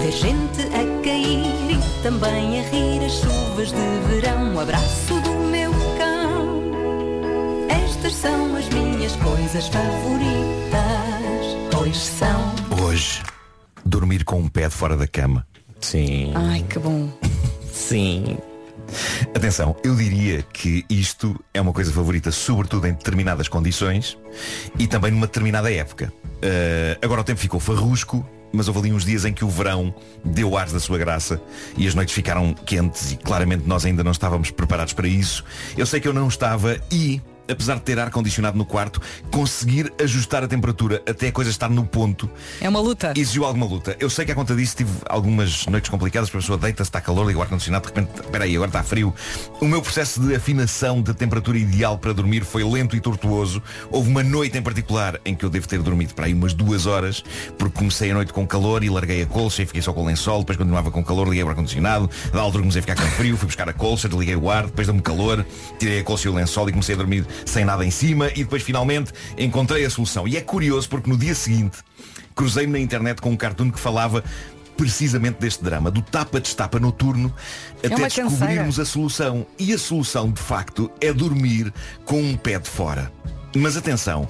[SPEAKER 16] Ver gente a cair também a rir as chuvas de verão. O abraço do meu cão. Estas são as minhas coisas favoritas. Pois são.
[SPEAKER 12] Hoje, dormir com um pé de fora da cama.
[SPEAKER 6] Sim.
[SPEAKER 2] Ai, que bom.
[SPEAKER 6] Sim.
[SPEAKER 12] Atenção, eu diria que isto é uma coisa favorita, sobretudo em determinadas condições e também numa determinada época. Uh, agora o tempo ficou farrusco, mas houve ali uns dias em que o verão deu ares da sua graça e as noites ficaram quentes e claramente nós ainda não estávamos preparados para isso. Eu sei que eu não estava e, apesar de ter ar-condicionado no quarto, conseguir ajustar a temperatura até a coisa estar no ponto
[SPEAKER 2] É uma luta.
[SPEAKER 12] Exigiu alguma luta. Eu sei que à conta disso tive algumas noites complicadas, a pessoa deita-se, está calor, liga o ar-condicionado, de repente, espera aí, agora está frio. O meu processo de afinação da temperatura ideal para dormir foi lento e tortuoso. Houve uma noite em particular em que eu devo ter dormido para aí umas duas horas, porque comecei a noite com calor e larguei a colcha e fiquei só com o lençol, depois continuava com calor, liguei o ar-condicionado, da altura comecei a ficar com frio, fui buscar a colcha, desliguei o ar, depois deu-me calor, tirei a colcha e o lençol e comecei a dormir sem nada em cima e depois finalmente encontrei a solução. E é curioso porque no dia seguinte cruzei-me na internet com um cartoon que falava precisamente deste drama, do tapa-destapa noturno,
[SPEAKER 2] É
[SPEAKER 12] até descobrirmos a solução. E a solução, de facto, é dormir com um pé de fora. Mas atenção,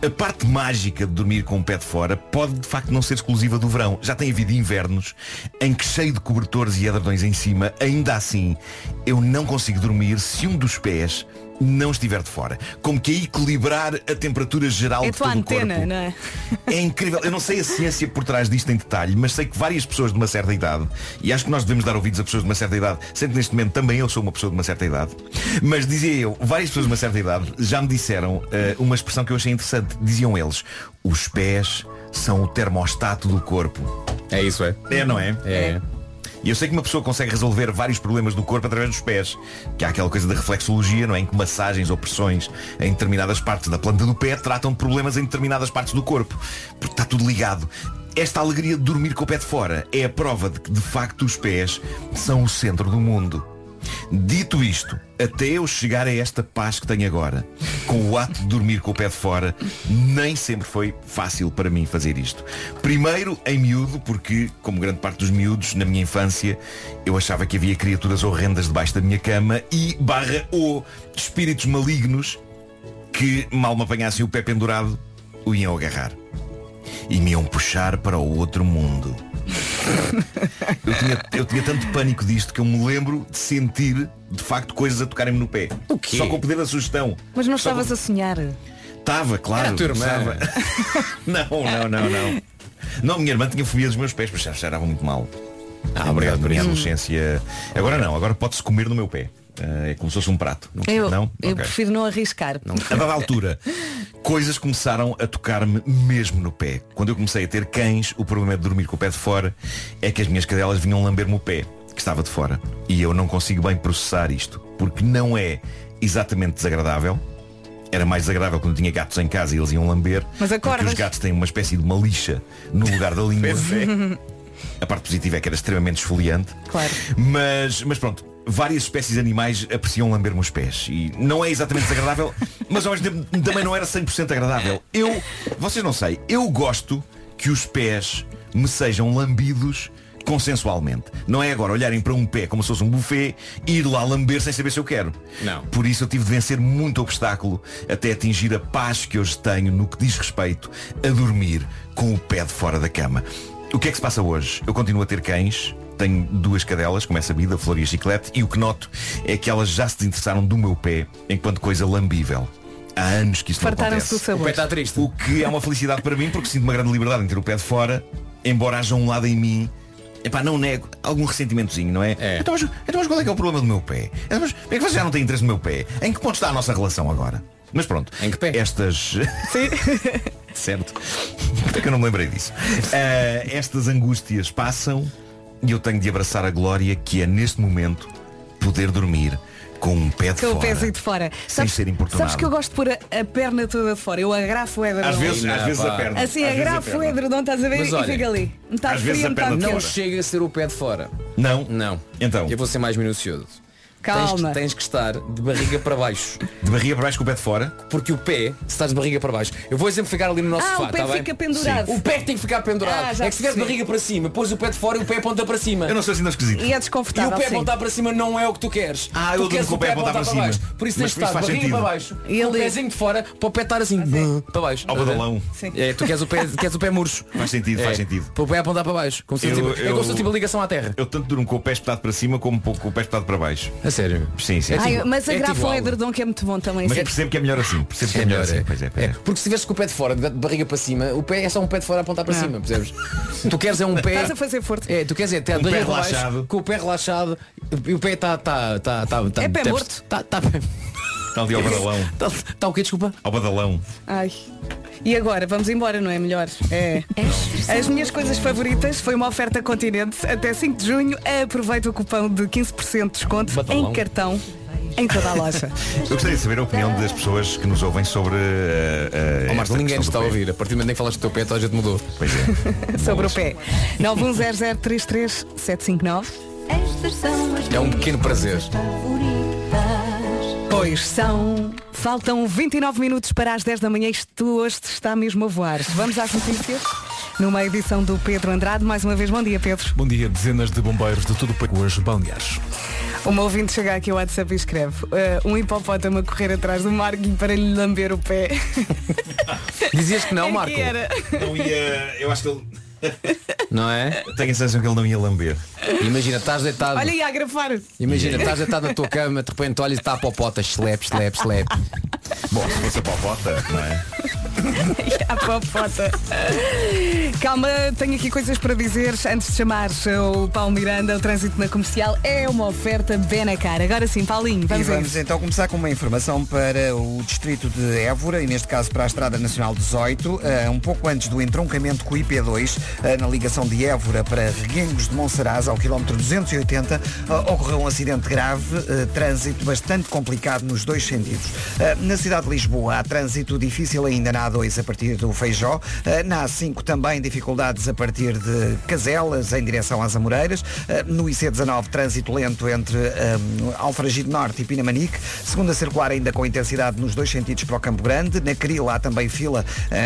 [SPEAKER 12] a parte mágica de dormir com um pé de fora pode de facto não ser exclusiva do verão. Já tem havido invernos em que cheio de cobertores e edredões em cima, ainda assim, eu não consigo dormir se um dos pés não estiver de fora. Como que a equilibrar a temperatura geral
[SPEAKER 2] É a
[SPEAKER 12] de
[SPEAKER 2] tua
[SPEAKER 12] todo o
[SPEAKER 2] antena,
[SPEAKER 12] corpo.
[SPEAKER 2] não é?
[SPEAKER 12] É incrível. Eu não sei a ciência por trás disto em detalhe, mas sei que várias pessoas de uma certa idade, e acho que nós devemos dar ouvidos a pessoas de uma certa idade, sendo que neste momento também eu sou uma pessoa de uma certa idade, mas dizia eu, várias pessoas de uma certa idade já me disseram eh, uma expressão que eu achei interessante. Diziam eles, os pés são o termostato do corpo.
[SPEAKER 6] É isso, é?
[SPEAKER 12] É, não é?
[SPEAKER 6] É.
[SPEAKER 12] E eu sei que uma pessoa consegue resolver vários problemas do corpo através dos pés. Que há aquela coisa da reflexologia, não é? Em que massagens ou pressões em determinadas partes da planta do pé tratam de problemas em determinadas partes do corpo. Porque está tudo ligado. Esta alegria de dormir com o pé de fora é a prova de que de facto os pés são o centro do mundo. Dito isto, até eu chegar a esta paz que tenho agora, com o ato de dormir com o pé de fora, nem sempre foi fácil para mim fazer isto. Primeiro, em miúdo, porque, como grande parte dos miúdos, na minha infância, eu achava que havia criaturas horrendas debaixo da minha cama e barra ou espíritos malignos que, mal me apanhassem o pé pendurado, o iam agarrar. E me iam puxar para o outro mundo. Eu tinha, eu tinha tanto pânico disto que eu me lembro de sentir, de facto, coisas a tocarem-me no pé.
[SPEAKER 6] O quê?
[SPEAKER 12] Só com o poder da sugestão.
[SPEAKER 2] Mas não
[SPEAKER 12] Só com-
[SPEAKER 2] estavas a sonhar.
[SPEAKER 12] Estava, claro.
[SPEAKER 6] Era a tua irmã.
[SPEAKER 12] estava. não, não, não, não. Não, minha irmã tinha fobia dos meus pés, mas já cheirava muito mal.
[SPEAKER 6] Ah, obrigado por
[SPEAKER 12] minha
[SPEAKER 6] isso.
[SPEAKER 12] adolescência. Agora não, agora pode-se comer no meu pé. Eh, É como se fosse um prato. Não?
[SPEAKER 2] Eu,
[SPEAKER 12] não?
[SPEAKER 2] eu
[SPEAKER 12] Ok.
[SPEAKER 2] prefiro não arriscar.
[SPEAKER 12] A dada altura, coisas começaram a tocar-me mesmo no pé. Quando eu comecei a ter cães, o problema de dormir com o pé de fora é que as minhas cadelas vinham lamber-me o pé, que estava de fora. E eu não consigo bem processar isto, porque não é exatamente desagradável. Era mais desagradável quando eu tinha gatos em casa e eles iam lamber.
[SPEAKER 2] Mas
[SPEAKER 12] Porque
[SPEAKER 2] acordas.
[SPEAKER 12] os gatos têm uma espécie de uma lixa no lugar da língua. A parte positiva é que era extremamente esfoliante.
[SPEAKER 2] Claro.
[SPEAKER 12] Mas, mas pronto, várias espécies de animais apreciam lamber-me os pés. E não é exatamente desagradável, mas ao mesmo tempo também não era 100% agradável. Eu, vocês não sei, eu gosto que os pés me sejam lambidos consensualmente. Não é agora olharem para um pé como se fosse um buffet e ir lá lamber sem saber se eu quero.
[SPEAKER 6] Não.
[SPEAKER 12] Por isso eu tive de vencer muito obstáculo até atingir a paz que hoje tenho no que diz respeito a dormir com o pé de fora da cama. O que é que se passa hoje? Eu continuo a ter cães, tenho duas cadelas, como é sabido, a Flor e a Chiclete, e o que noto é que elas já se desinteressaram do meu pé enquanto coisa lambível. Há anos que isto não acontece.
[SPEAKER 2] sabor. O pé está
[SPEAKER 6] triste.
[SPEAKER 12] O que é uma felicidade para mim, porque sinto uma grande liberdade em ter o pé de fora, embora haja um lado em mim Epá, não nego algum ressentimentozinho, não é? Então, mas, então mas qual é que é o problema do meu pé? Então, mas é que você já não tem interesse no meu pé? Em que ponto está a nossa relação agora? Mas pronto. Em que pé? Estas. certo. É que eu não me lembrei disso. Ah, estas angústias passam e eu tenho de abraçar a glória que é neste momento poder dormir com um pé de
[SPEAKER 2] Com o
[SPEAKER 12] fora.
[SPEAKER 2] pezinho de fora.
[SPEAKER 12] Sem ser importunado.
[SPEAKER 2] Sabes que eu gosto de pôr a, a perna toda de fora. Eu agrafo o edredom.
[SPEAKER 12] Às vezes- às
[SPEAKER 6] Não,
[SPEAKER 12] vezes a perna.
[SPEAKER 2] Assim,
[SPEAKER 12] Às vezes a
[SPEAKER 2] agrafo o edredom, estás a ver?
[SPEAKER 6] Mas
[SPEAKER 2] e
[SPEAKER 6] olha,
[SPEAKER 2] fica ali. Metade
[SPEAKER 12] às vezes
[SPEAKER 2] frio,
[SPEAKER 12] a perna
[SPEAKER 6] Não chega a ser o pé de fora.
[SPEAKER 12] Não?
[SPEAKER 6] Não.
[SPEAKER 12] Então.
[SPEAKER 6] Eu vou ser mais minucioso.
[SPEAKER 2] Calma.
[SPEAKER 6] Tens que, tens que estar de barriga para baixo.
[SPEAKER 12] De barriga para baixo com o pé de fora?
[SPEAKER 6] Porque o pé, se estás de barriga para baixo, eu vou exemplificar ali no nosso
[SPEAKER 2] Ah,
[SPEAKER 6] sofá,
[SPEAKER 2] o pé
[SPEAKER 6] tá bem?
[SPEAKER 2] fica pendurado.
[SPEAKER 6] Sim. O pé tem que ficar pendurado.
[SPEAKER 2] Ah,
[SPEAKER 6] é que se tiver de barriga para cima, pôs o pé de fora e o pé aponta para cima.
[SPEAKER 12] Eu não sou assim tão esquisito.
[SPEAKER 2] E é
[SPEAKER 6] E
[SPEAKER 2] desconfortável.
[SPEAKER 6] o pé
[SPEAKER 2] sim.
[SPEAKER 6] apontar para cima não é o que tu queres.
[SPEAKER 12] Ah, eu
[SPEAKER 6] tu
[SPEAKER 12] durmo
[SPEAKER 6] queres
[SPEAKER 12] com o pé apontar para cima.
[SPEAKER 6] baixo. Por isso tens de estar de barriga
[SPEAKER 12] sentido.
[SPEAKER 6] para baixo.
[SPEAKER 2] E
[SPEAKER 6] E o pezinho de fora para o pé estar assim. Para baixo.
[SPEAKER 12] Ao badalão.
[SPEAKER 6] É, tu queres o pé, queres o pé murcho.
[SPEAKER 12] Faz sentido,
[SPEAKER 6] É,
[SPEAKER 12] faz sentido.
[SPEAKER 6] Para o pé apontar para baixo. Como se
[SPEAKER 12] Eu-
[SPEAKER 6] tipo, É como
[SPEAKER 12] eu-
[SPEAKER 6] se fosse tipo a ligação à terra.
[SPEAKER 12] Eu tanto durmo com o pé espetado para cima como com o pé espetado para baixo.
[SPEAKER 6] A sério.
[SPEAKER 12] Sim, sim.
[SPEAKER 2] Ai,
[SPEAKER 12] sim.
[SPEAKER 2] mas
[SPEAKER 6] é
[SPEAKER 2] agrafa
[SPEAKER 6] tipo
[SPEAKER 2] o
[SPEAKER 6] algo.
[SPEAKER 2] edredom que é muito bom também.
[SPEAKER 12] Mas
[SPEAKER 2] sim.
[SPEAKER 12] percebo que é melhor assim. Percebo que é,
[SPEAKER 6] É
[SPEAKER 12] melhor assim.
[SPEAKER 6] é.
[SPEAKER 12] Pois é, pois
[SPEAKER 6] É,
[SPEAKER 12] é.
[SPEAKER 6] Porque se estiveres com o pé de fora, de barriga para cima, o pé é só um pé de fora a apontar para cima, percebes? tu queres é um pé.
[SPEAKER 2] Estás a fazer força.
[SPEAKER 6] É, tu queres é ter a
[SPEAKER 12] Um pé
[SPEAKER 6] barriga para
[SPEAKER 12] relaxado.
[SPEAKER 6] baixo, com o pé relaxado e o pé está tá, tá, tá, tá,
[SPEAKER 2] É pé morto.
[SPEAKER 6] Tá, tá,
[SPEAKER 12] Está ali ao badalão.
[SPEAKER 6] tá, tá o quê, desculpa?
[SPEAKER 12] Ao badalão.
[SPEAKER 2] Ai. E agora, vamos embora, não é melhor? É. As minhas coisas favoritas foi uma oferta continente até 5 de junho. Aproveita o cupão de 15% de desconto
[SPEAKER 6] Batalão.
[SPEAKER 2] em cartão em toda a loja.
[SPEAKER 12] Eu gostaria de saber a opinião das pessoas que nos ouvem sobre. Uh, uh,
[SPEAKER 6] Oh, ninguém
[SPEAKER 12] questão
[SPEAKER 6] está a ouvir. A partir do momento em que falaste do teu pé, toda a gente mudou.
[SPEAKER 12] Pois é.
[SPEAKER 2] Sobre o pé. 910033759.
[SPEAKER 16] Estas são as
[SPEAKER 6] É um pequeno prazer.
[SPEAKER 2] Pois são. Faltam 29 minutos para as 10 da manhã. Isto hoje está mesmo a voar. Vamos às notícias. Numa edição do Pedro Andrade. Mais uma vez, bom dia, Pedro.
[SPEAKER 1] Bom dia, dezenas de bombeiros de todo o país hoje balneares.
[SPEAKER 2] Uma ouvinte chega aqui ao WhatsApp e escreve "Ah, um hipopótamo a correr atrás do Marco para lhe lamber o pé.
[SPEAKER 6] Dizias que não,
[SPEAKER 2] Era
[SPEAKER 6] Marco?
[SPEAKER 2] que era.
[SPEAKER 12] Não ia. Eu acho que ele.
[SPEAKER 6] Não é?
[SPEAKER 12] Tenho a sensação que ele não ia lamber.
[SPEAKER 6] Imagina, estás deitado.
[SPEAKER 2] Olha aí a agrafar.
[SPEAKER 6] Imagina, estás deitado na tua cama, de repente olhas e está a popota, slap, slap, slap.
[SPEAKER 12] Bom, se fosse a popota, não é?
[SPEAKER 2] A popota. Calma, tenho aqui coisas para dizer antes de chamar o Paulo Miranda. O trânsito na comercial é uma oferta bem na cara. Agora sim, Paulinho,
[SPEAKER 3] E
[SPEAKER 2] vamos, a
[SPEAKER 3] vamos então começar com uma informação para o distrito de Évora e neste caso para a Estrada Nacional 18, eh, um pouco antes do entroncamento com o IP2, eh, na ligação de Évora para Reguengos de Monsaraz, ao quilómetro 280, eh, ocorreu um acidente grave, trânsito bastante complicado nos dois sentidos. Na cidade de Lisboa há trânsito difícil ainda na A2 a partir do Feijó, Eh, na A5 também dificuldades a partir de Caselas em direção às Amoreiras, Eh, no IC19 trânsito lento entre eh, Alfragide Norte e Pinamanique, segunda circular ainda com intensidade nos dois sentidos para o Campo Grande, na Cril há também fila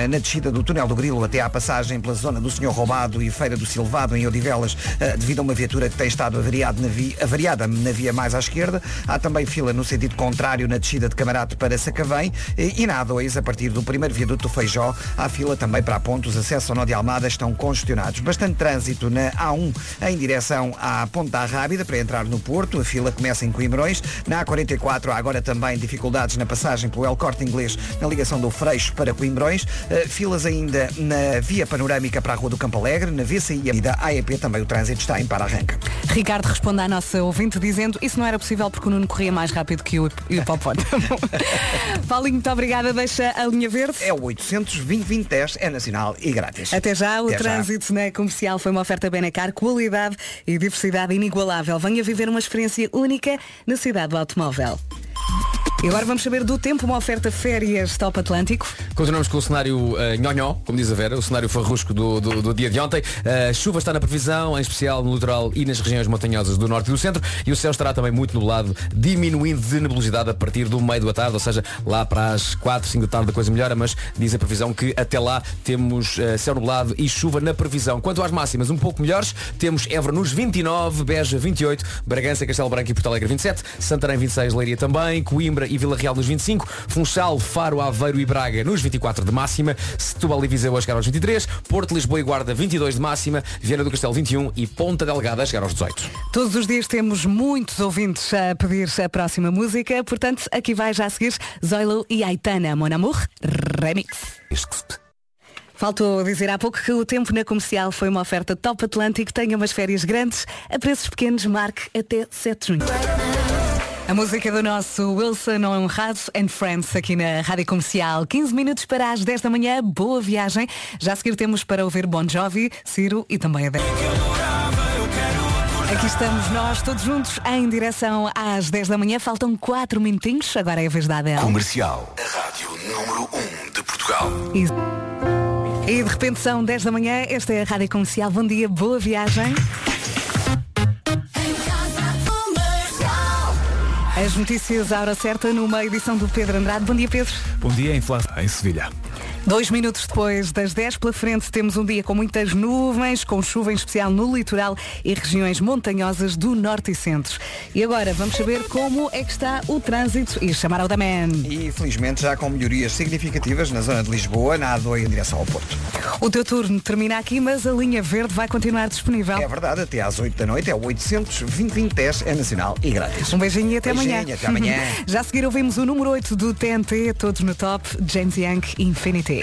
[SPEAKER 3] na descida do túnel do Grilo até à passagem pela zona do Senhor Roubado e Feira do Silvado em Odivelas, devido a uma viatura que tem estado avariado na via, avariada na via mais à esquerda, há também fila no sentido contrário na descida de Camarate para Sacavém. Eh, e na A2 a partir do primeiro viaduto do Feijó há fila também para a ponte, os acessos ao Nó de Almada estão congestionados. Bastante trânsito na A1 em direção à Ponte da Rábida para entrar no Porto, a fila começa em Coimbrões. Na A44 há agora também dificuldades na passagem pelo El Corte Inglês na ligação do Freixo para Coimbrões. Eh, filas ainda na via panorâmica para a Rua do Campo Alegre, na VCI e da AEP também o trânsito está em para-arranca.
[SPEAKER 2] Ricardo responde à nossa ouvinte dizendo isso não era possível porque o Nuno corria mais rápido que o hip- hipopótamo. Paulinho, muito obrigada. Deixa a linha verde.
[SPEAKER 3] É o 800 2010 é nacional e grátis.
[SPEAKER 2] Até já, o
[SPEAKER 3] Até já.
[SPEAKER 2] trânsito na comercial foi uma oferta Benacar, qualidade e diversidade inigualável. Venha viver uma experiência única na cidade do automóvel. E agora vamos saber do tempo, uma oferta férias Top Atlântico.
[SPEAKER 6] Continuamos com o cenário uh, nhonhó, como diz a Vera, o cenário farrusco do, do, do dia de ontem. Uh, chuva está na previsão, em especial no litoral e nas regiões montanhosas do norte e do centro. E o céu estará também muito nublado, diminuindo de nebulosidade a partir do meio da tarde, ou seja, lá para as 4, 5 da tarde a coisa melhora, mas diz a previsão que até lá temos uh, céu nublado e chuva na previsão. Quanto às máximas, um pouco melhores, temos Évora nos 29, Beja 28, Bragança, Castelo Branco e Porto Alegre 27, Santarém 26, Leiria também, Coimbra e Vila Real nos 25, Funchal, Faro, Aveiro e Braga nos 24 de máxima, Setúbal e Viseu a chegar aos 23, Porto, Lisboa e Guarda 22 de máxima, Viana do Castelo 21 e Ponta Delgada a chegar aos 18.
[SPEAKER 2] Todos os dias temos muitos ouvintes a pedir a próxima música, portanto, aqui vai já a seguir Zoilo e Aitana, Mon Amour, Remix. Faltou dizer há pouco que o tempo na comercial foi uma oferta top Atlântico. Tenha umas férias grandes, a preços pequenos, marque até 7 de junho. A música do nosso Wilson Honrado and Friends aqui na Rádio Comercial. 15 minutos para as 10 da manhã. Boa viagem. Já a seguir temos para ouvir Bon Jovi, Ciro e também a Beth. Aqui estamos nós todos juntos em direção às 10 da manhã. Faltam 4 minutinhos. Agora é a vez da Adele.
[SPEAKER 17] Comercial, a rádio número 1 de Portugal.
[SPEAKER 2] E... E de repente são 10 da manhã, esta é a Rádio Comercial. Bom dia, boa viagem. As notícias à hora certa numa edição do Pedro Andrade. Bom dia, Pedro.
[SPEAKER 1] Bom dia, inflação em Sevilha.
[SPEAKER 2] Dois minutos depois das 10 pela frente temos um dia com muitas nuvens, com chuva em especial no litoral e regiões montanhosas do norte e centro. E agora vamos saber como é que está o trânsito e chamar ao da Man.
[SPEAKER 3] E felizmente já com melhorias significativas na zona de Lisboa, na A2 em direção ao Porto.
[SPEAKER 2] O teu turno termina aqui, mas a linha verde vai continuar disponível.
[SPEAKER 3] É verdade, até às 8 da noite é o 800 2010 é nacional e grátis.
[SPEAKER 2] Um beijinho e até
[SPEAKER 3] Beijinho,
[SPEAKER 2] amanhã.
[SPEAKER 3] até amanhã.
[SPEAKER 2] Já a seguir ouvimos o número 8 do TNT, todos no top, James Young Infinity.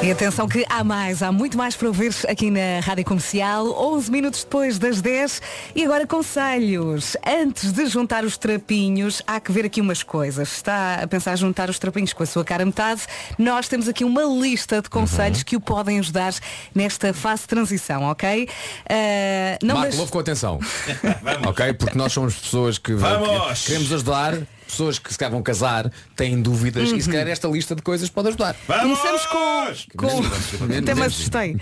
[SPEAKER 2] E atenção que há mais, há muito mais para ouvir aqui na Rádio Comercial, 11 minutos depois das 10. E agora conselhos. Antes de juntar os trapinhos, há que ver aqui umas coisas. Está a pensar juntar os trapinhos com a sua cara metade? Nós temos aqui uma lista de conselhos que o podem ajudar nesta fase de transição, ok? Ah, não
[SPEAKER 6] Marco, com atenção. ok? Porque nós somos pessoas que,
[SPEAKER 12] Vamos!
[SPEAKER 6] que queremos ajudar, pessoas que se calhar vão casar, têm dúvidas e se
[SPEAKER 2] Uhum.
[SPEAKER 6] calhar esta lista de coisas pode ajudar.
[SPEAKER 2] Começamos com. com... Até me assustei.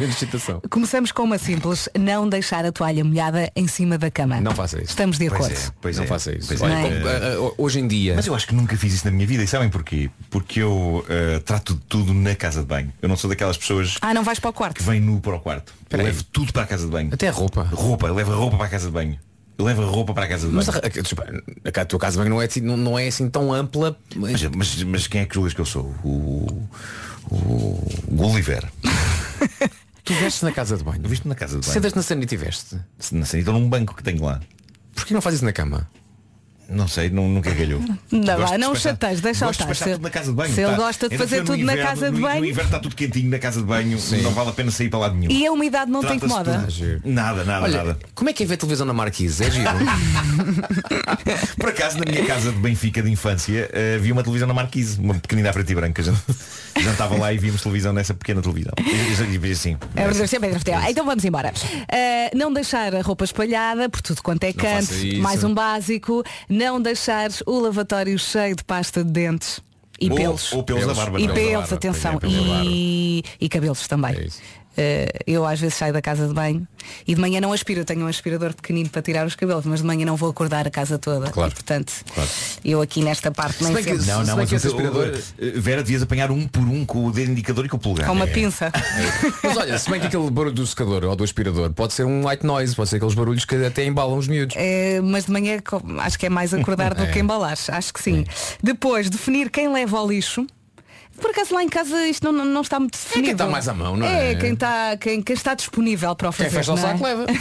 [SPEAKER 2] Começamos com uma simples, não deixar a toalha molhada em cima da cama.
[SPEAKER 6] Não faça isso.
[SPEAKER 2] Estamos de
[SPEAKER 12] Pois
[SPEAKER 2] acordo.
[SPEAKER 12] é, pois
[SPEAKER 6] não
[SPEAKER 12] é,
[SPEAKER 6] faça isso.
[SPEAKER 12] pois
[SPEAKER 6] Olha,
[SPEAKER 12] é.
[SPEAKER 6] como,
[SPEAKER 12] Eh,
[SPEAKER 6] uh, uh, hoje em dia.
[SPEAKER 12] Mas eu acho que nunca fiz isso na minha vida e sabem porquê? Porque eu eh, trato de tudo na casa de banho. Eu não sou daquelas pessoas
[SPEAKER 2] Ah, não vais para o quarto.
[SPEAKER 12] que vêm nu para o quarto. Levo tudo para a casa de banho.
[SPEAKER 6] Até a roupa.
[SPEAKER 12] Roupa, levo a roupa para a casa de banho. Eu levo a roupa para a casa de banho.
[SPEAKER 6] Mas a, a, a, a tua casa bem não é, assim- não, não é assim tão ampla.
[SPEAKER 12] Mas, mas, mas quem é que julgas que eu sou? O, o, o Gulliver.
[SPEAKER 6] Tu vestes na casa de banho.
[SPEAKER 12] Eu visto na casa de banho.
[SPEAKER 6] Sentas na sanita e veste.
[SPEAKER 12] Na sanita num banco que tenho lá.
[SPEAKER 6] Porquê não fazes isso na cama?
[SPEAKER 12] Não sei, não, nunca calhou.
[SPEAKER 2] Não, vá,
[SPEAKER 12] de
[SPEAKER 2] não chateias, deixa-o
[SPEAKER 12] gosto de
[SPEAKER 2] estar. Se-
[SPEAKER 12] tudo na casa de banho.
[SPEAKER 2] se ele
[SPEAKER 12] tá?
[SPEAKER 2] gosta de
[SPEAKER 12] Ainda
[SPEAKER 2] fazer tudo
[SPEAKER 12] no
[SPEAKER 2] na
[SPEAKER 12] inverno-
[SPEAKER 2] casa de banho.
[SPEAKER 12] No inverno está tudo quentinho na casa de banho, não vale a pena sair para lado nenhum.
[SPEAKER 2] E a umidade não te
[SPEAKER 12] Trata-se
[SPEAKER 2] incomoda?
[SPEAKER 12] Nada, nada,
[SPEAKER 6] Olha,
[SPEAKER 12] nada.
[SPEAKER 6] como é que é ver televisão na Marquise? É giro.
[SPEAKER 12] Por acaso, na minha casa de Benfica de infância, eh, havia uma televisão na Marquise, uma pequenina a preto e branco. A gente jantava lá e víamos televisão nessa pequena televisão. E, assim.
[SPEAKER 2] É verdade, sempre é. Então vamos embora. Uh, não deixar a roupa espalhada por tudo quanto é canto. Mais um básico. Não deixar o lavatório cheio de pasta de dentes. E
[SPEAKER 12] Ou-
[SPEAKER 2] pelos.
[SPEAKER 12] ou pelos da barba,
[SPEAKER 2] E
[SPEAKER 12] pelos da
[SPEAKER 2] pelos,
[SPEAKER 12] barba,
[SPEAKER 2] atenção.
[SPEAKER 12] é, pelos da.
[SPEAKER 2] E, e cabelos também.
[SPEAKER 6] É isso.
[SPEAKER 2] Eu às vezes saio da casa de banho e de manhã não aspiro, eu tenho um aspirador pequenino para tirar os cabelos, mas de manhã não vou acordar a casa toda.
[SPEAKER 6] Claro.
[SPEAKER 2] E, portanto,
[SPEAKER 6] Claro.
[SPEAKER 2] eu aqui nesta parte nem sempre.
[SPEAKER 12] Não,
[SPEAKER 6] Se
[SPEAKER 12] não, mas
[SPEAKER 6] esse
[SPEAKER 12] teu-
[SPEAKER 6] aspirador-
[SPEAKER 12] eh, Vera, devias apanhar um por um com o dedo indicador e com o polegar.
[SPEAKER 2] Com uma
[SPEAKER 12] É.
[SPEAKER 2] pinça.
[SPEAKER 6] Mas olha, se bem que aquele barulho do secador ou do aspirador pode ser um white noise, pode ser aqueles barulhos que até embalam os miúdos.
[SPEAKER 2] É, mas de manhã acho que é mais acordar do
[SPEAKER 6] É.
[SPEAKER 2] que embalar. Acho que sim. Depois, definir quem leva ao lixo. Por acaso lá em casa isto não, não, está muito definido.
[SPEAKER 6] quem está mais à mão, não é?
[SPEAKER 2] quem está, quem, quem está disponível para o
[SPEAKER 6] Quem
[SPEAKER 2] não é?
[SPEAKER 6] saco leva.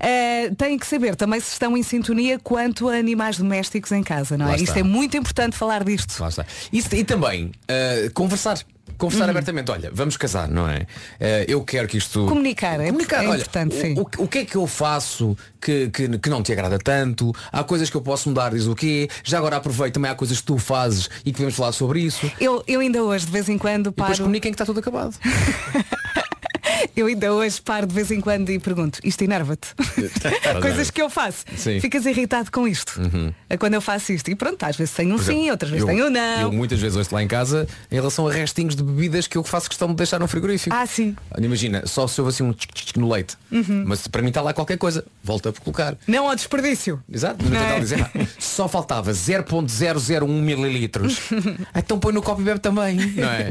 [SPEAKER 2] Eh, tem que saber também se estão em sintonia quanto a animais domésticos em casa, não é? Isto é muito importante falar disto.
[SPEAKER 6] Isso- e também uh, conversar. Conversar
[SPEAKER 2] Uhum.
[SPEAKER 6] abertamente, olha, vamos casar, não é? Uh, eu quero que isto.
[SPEAKER 2] Comunicar, é-
[SPEAKER 6] Comunicar,
[SPEAKER 2] é
[SPEAKER 6] olha,
[SPEAKER 2] importante,
[SPEAKER 6] o,
[SPEAKER 2] sim.
[SPEAKER 6] O, o que é que eu faço que, que, que não te agrada tanto? Há coisas que eu posso mudar, diz o quê? Já agora aproveito, também há coisas que tu fazes e que podemos falar sobre isso.
[SPEAKER 2] Eu, eu ainda hoje, de vez em quando,
[SPEAKER 6] E depois
[SPEAKER 2] paro.
[SPEAKER 6] comuniquem que está tudo acabado.
[SPEAKER 2] Eu ainda hoje paro de vez em quando e pergunto, isto enerva-te? Coisas que eu faço.
[SPEAKER 6] Sim.
[SPEAKER 2] Ficas irritado com isto.
[SPEAKER 6] Uhum.
[SPEAKER 2] Quando eu faço isto. E pronto, às vezes tenho um sim, outras vezes
[SPEAKER 6] eu-
[SPEAKER 2] tenho um não.
[SPEAKER 6] Eu muitas vezes ouço lá em casa em relação a restinhos de bebidas que eu faço questão de deixar no frigorífico.
[SPEAKER 2] Ah, sim.
[SPEAKER 6] Imagina, só se houve assim um tchic tchic no leite.
[SPEAKER 2] Uhum.
[SPEAKER 6] Mas para mim está lá qualquer coisa. Volta a colocar.
[SPEAKER 2] Não ao desperdício.
[SPEAKER 6] Exato, não
[SPEAKER 2] É.
[SPEAKER 6] dizer. Só faltava 0.001 mililitros. então põe no copo e bebe também. Não é?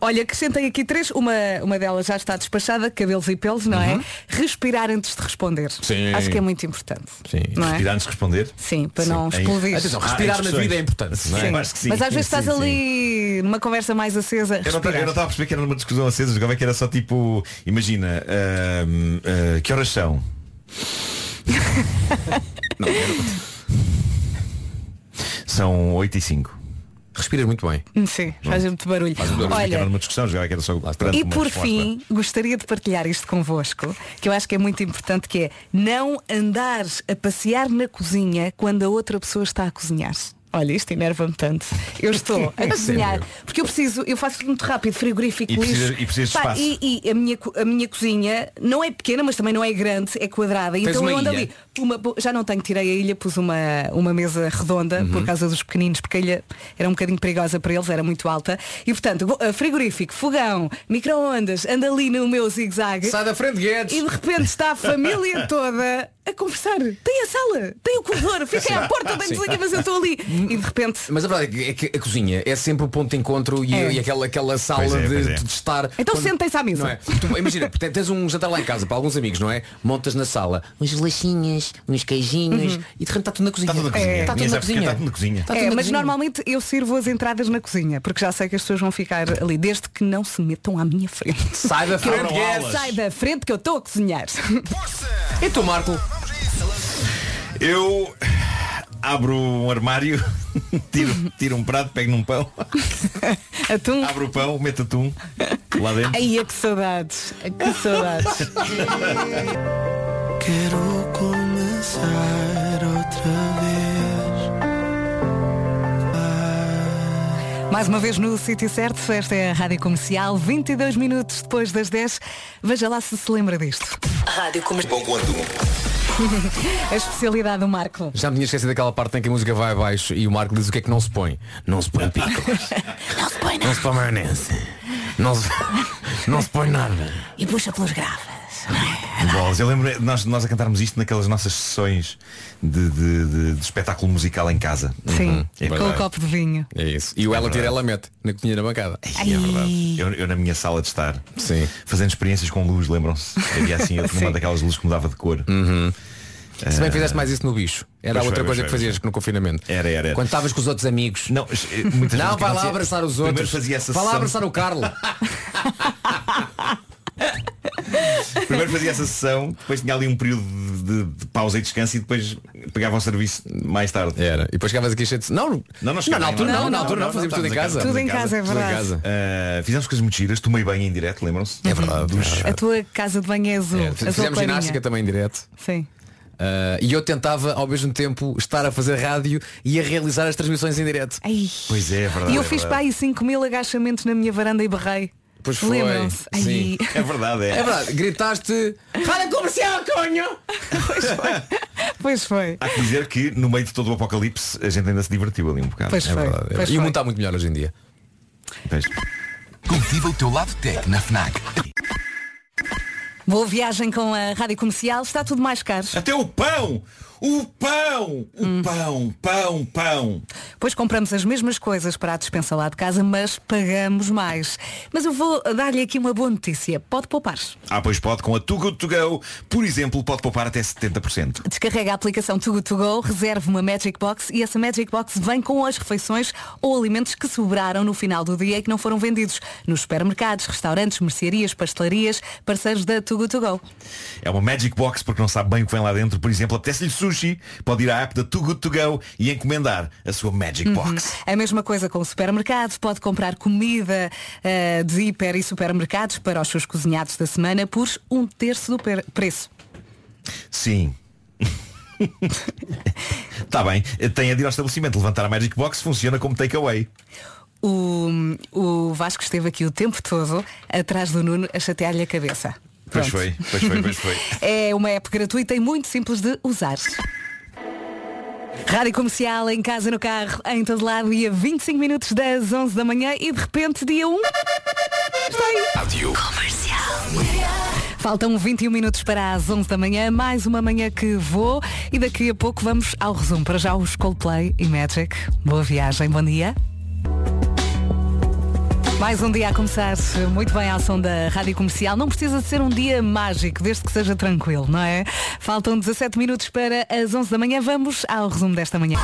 [SPEAKER 2] Olha, acrescentei aqui três. Uma, uma delas já está despachada, cabelos e pelos, não é? Respirar antes de responder.
[SPEAKER 12] Sim.
[SPEAKER 2] Acho que é muito importante.
[SPEAKER 12] Sim.
[SPEAKER 2] Não é?
[SPEAKER 12] Respirar antes de responder?
[SPEAKER 2] Sim, para
[SPEAKER 12] Sim.
[SPEAKER 2] não
[SPEAKER 12] Em-
[SPEAKER 2] explodir.
[SPEAKER 6] Atenção,
[SPEAKER 12] Ah,
[SPEAKER 6] respirar na
[SPEAKER 12] instruções.
[SPEAKER 6] vida é importante. Não é?
[SPEAKER 12] Sim, acho que sim.
[SPEAKER 2] Mas às vezes
[SPEAKER 12] Sim,
[SPEAKER 2] estás
[SPEAKER 12] sim.
[SPEAKER 2] ali numa conversa mais acesa.
[SPEAKER 12] Eu não,
[SPEAKER 2] respirar.
[SPEAKER 12] eu não estava a perceber que era numa discussão acesa, jogava que era só tipo, imagina, ahm, ah, que horas são? não, era- São 8 e 5.
[SPEAKER 6] Respiras muito bem.
[SPEAKER 2] Sim, faz muito barulho.
[SPEAKER 12] Faz barulho, que era
[SPEAKER 2] Olha,
[SPEAKER 12] numa discussão, era só
[SPEAKER 2] e por
[SPEAKER 12] resposta.
[SPEAKER 2] fim, gostaria de partilhar isto convosco, que eu acho que é muito importante, que é não andares a passear na cozinha quando a outra pessoa está a cozinhar. Olha, isto enerva-me tanto. Eu estou a cozinhar,
[SPEAKER 12] sério?
[SPEAKER 2] porque eu preciso, eu faço muito rápido, frigorífico,
[SPEAKER 12] E
[SPEAKER 2] lixo.
[SPEAKER 12] e precisas de
[SPEAKER 2] Pá,
[SPEAKER 12] espaço.
[SPEAKER 2] E, e a, minha, a minha cozinha não é pequena, mas também não é grande, é quadrada.
[SPEAKER 6] Tens
[SPEAKER 2] então eu ando
[SPEAKER 6] ilha?
[SPEAKER 2] ali. uma- já não tenho, tirei a ilha, pus uma, uma mesa redonda
[SPEAKER 6] Uhum.
[SPEAKER 2] por causa dos pequeninos, porque a ilha era um bocadinho perigosa para eles, era muito alta. E portanto, eh, frigorífico, fogão, micro-ondas, anda ali no meu zigue-zague.
[SPEAKER 6] Sai da frente, Guedes.
[SPEAKER 2] E de repente está a família toda a conversar. Tem a sala, tem o corredor, fiquem à porta,
[SPEAKER 6] Sim.
[SPEAKER 2] desliga, mas eu estou ali. E de repente.
[SPEAKER 6] Mas a verdade é que a cozinha é sempre o ponto de encontro e,
[SPEAKER 2] É.
[SPEAKER 6] e aquela, aquela sala
[SPEAKER 12] é,
[SPEAKER 6] de,
[SPEAKER 12] é.
[SPEAKER 6] de estar.
[SPEAKER 2] Então sentem-se à mesa.
[SPEAKER 6] Não é? Tu, imagina, te- tens um jantar lá em casa para alguns amigos, não é? Montas na sala uns bolachinhas, uns queijinhos
[SPEAKER 2] Uhum.
[SPEAKER 6] e de repente está tudo na cozinha.
[SPEAKER 12] Está tudo na cozinha.
[SPEAKER 6] Está tudo na cozinha.
[SPEAKER 12] está tudo na cozinha.
[SPEAKER 6] Está tudo
[SPEAKER 2] É,
[SPEAKER 6] na
[SPEAKER 2] mas
[SPEAKER 6] cozinha.
[SPEAKER 2] normalmente eu sirvo as entradas na cozinha, porque já sei que as pessoas vão ficar ali, desde que não se metam à minha frente.
[SPEAKER 6] Sai da frente.
[SPEAKER 2] Sai da frente que eu estou a cozinhar.
[SPEAKER 6] E tu, Marco?
[SPEAKER 12] Eu abro um armário, tiro, tiro um prato, pego num pão,
[SPEAKER 2] Atum.
[SPEAKER 12] abro o pão, meto atum lá dentro.
[SPEAKER 2] Ai, é que saudades. É que saudades.
[SPEAKER 15] Quero começar
[SPEAKER 2] Mais uma vez no sítio certo, esta é a Rádio Comercial, 22 minutos depois das 10. Veja lá se se lembra disto.
[SPEAKER 5] Rádio Comercial.
[SPEAKER 2] A especialidade do Marco.
[SPEAKER 6] Já me tinha esquecido daquela parte em que a música vai abaixo e o Marco diz o que é que não se põe. Não se põe picos.
[SPEAKER 2] Não se põe
[SPEAKER 6] Não se põe maionese. Não se, não se põe nada.
[SPEAKER 2] E puxa pelos graves.
[SPEAKER 12] Bolas. Eu lembro de nós, nós a cantarmos isto naquelas nossas sessões de, de- de- de espetáculo musical em casa.
[SPEAKER 2] Sim,
[SPEAKER 12] É
[SPEAKER 2] com o copo de vinho.
[SPEAKER 6] É isso. E o ela tira, ela mete. Na cozinha na bancada.
[SPEAKER 12] É verdade. Eu, eu na minha sala de estar, fazendo experiências com luz, lembram-se? Havia assim, eu tinha uma
[SPEAKER 6] Sim.
[SPEAKER 12] daquelas luzes que mudava de cor.
[SPEAKER 6] Se bem fizeste mais isso no bicho. Era
[SPEAKER 12] Pois foi,
[SPEAKER 6] outra
[SPEAKER 12] pois
[SPEAKER 6] coisa
[SPEAKER 12] foi,
[SPEAKER 6] que fazias no confinamento.
[SPEAKER 12] Era, era. era.
[SPEAKER 6] Quando estavas com os outros amigos.
[SPEAKER 12] Não, muitas
[SPEAKER 6] não vai lá abraçar os outros.
[SPEAKER 12] fazia essa
[SPEAKER 6] vai lá abraçar o Carlo.
[SPEAKER 12] Primeiro fazia essa sessão, depois tinha ali um período de, de- pausa e descanso e depois pegava ao serviço mais tarde.
[SPEAKER 6] Era. E depois chegavas aqui cheio de... Não,
[SPEAKER 12] não, não,
[SPEAKER 6] na altura não, na altura não, fazíamos tudo em casa.
[SPEAKER 2] Tudo em casa, é verdade.
[SPEAKER 12] casa. Ah, fizemos coisas muito giras, tomei banho em direto, lembram-se?
[SPEAKER 6] É verdade.
[SPEAKER 12] Dos-
[SPEAKER 2] A tua casa de banho é azul.
[SPEAKER 6] É,
[SPEAKER 2] azul
[SPEAKER 6] fizemos
[SPEAKER 2] clarinha.
[SPEAKER 6] ginástica também em direto.
[SPEAKER 2] Sim.
[SPEAKER 6] Ah, e eu tentava ao mesmo tempo estar a fazer rádio e a realizar as transmissões em direto.
[SPEAKER 2] Ai.
[SPEAKER 12] Pois é, é verdade.
[SPEAKER 2] E eu
[SPEAKER 12] é
[SPEAKER 2] fiz
[SPEAKER 12] verdade.
[SPEAKER 2] para aí 5 mil agachamentos na minha varanda e barrei.
[SPEAKER 6] Pois foi. Sim.
[SPEAKER 12] É verdade, é.
[SPEAKER 6] É verdade. Gritaste. Rádio comercial, conho!
[SPEAKER 2] Pois foi.
[SPEAKER 12] Há que dizer que no meio de todo o apocalipse a gente ainda se divertiu ali um bocado.
[SPEAKER 2] Pois
[SPEAKER 6] É
[SPEAKER 2] foi.
[SPEAKER 6] verdade. é
[SPEAKER 2] Pois
[SPEAKER 6] verdade. E o
[SPEAKER 2] foi.
[SPEAKER 6] mundo está muito melhor hoje em dia.
[SPEAKER 12] Pois.
[SPEAKER 17] Cultiva o teu lado tech na FNAC.
[SPEAKER 2] Boa viagem com a rádio comercial. Está tudo mais caro.
[SPEAKER 12] Até o pão! O pão! O
[SPEAKER 2] Hum.
[SPEAKER 12] pão, pão, pão!
[SPEAKER 2] Pois compramos as mesmas coisas para a despensa lá de casa, mas pagamos mais. Mas eu vou dar-lhe aqui uma boa notícia. Pode poupar.
[SPEAKER 12] Ah, pois pode, com a Too Good To Go, por exemplo, pode poupar até 70%.
[SPEAKER 2] Descarrega a aplicação Too Good To Go, reserve uma Magic Box e essa Magic Box vem com as refeições ou alimentos que sobraram no final do dia e que não foram vendidos nos supermercados, restaurantes, mercearias, pastelarias, parceiros da Too Good To Go.
[SPEAKER 12] É uma Magic Box porque não sabe bem o que vem lá dentro. Por exemplo, apetece-lhe sushi, pode ir à app da Too Good To Go e encomendar a sua Magic
[SPEAKER 2] Uhum.
[SPEAKER 12] Box.
[SPEAKER 2] A mesma coisa com o supermercado, pode comprar comida eh, de hiper e supermercados para os seus cozinhados da semana por um terço do preço.
[SPEAKER 12] Sim. Está bem, tem a de ir ao estabelecimento, levantar a Magic Box, funciona como takeaway.
[SPEAKER 2] o, o Vasco esteve aqui o tempo todo atrás do Nuno a chatear-lhe a cabeça.
[SPEAKER 12] Pois foi, pois foi, pois foi.
[SPEAKER 2] É uma app gratuita e muito simples de usar. Rádio Comercial, em casa, no carro, em todo lado, dia 25 minutos das 11 da manhã e de repente dia 1 está aí.
[SPEAKER 17] Rádio.
[SPEAKER 2] Faltam 21 minutos para as 11 da manhã, mais uma manhã que vou e daqui a pouco vamos ao resumo. Para já os Coldplay e Magic. Boa viagem, bom dia. Mais um dia a começar muito bem à ação da Rádio Comercial. Não precisa de ser um dia mágico, desde que seja tranquilo, não é? Faltam 17 minutos para as 11 da manhã. Vamos ao resumo desta manhã.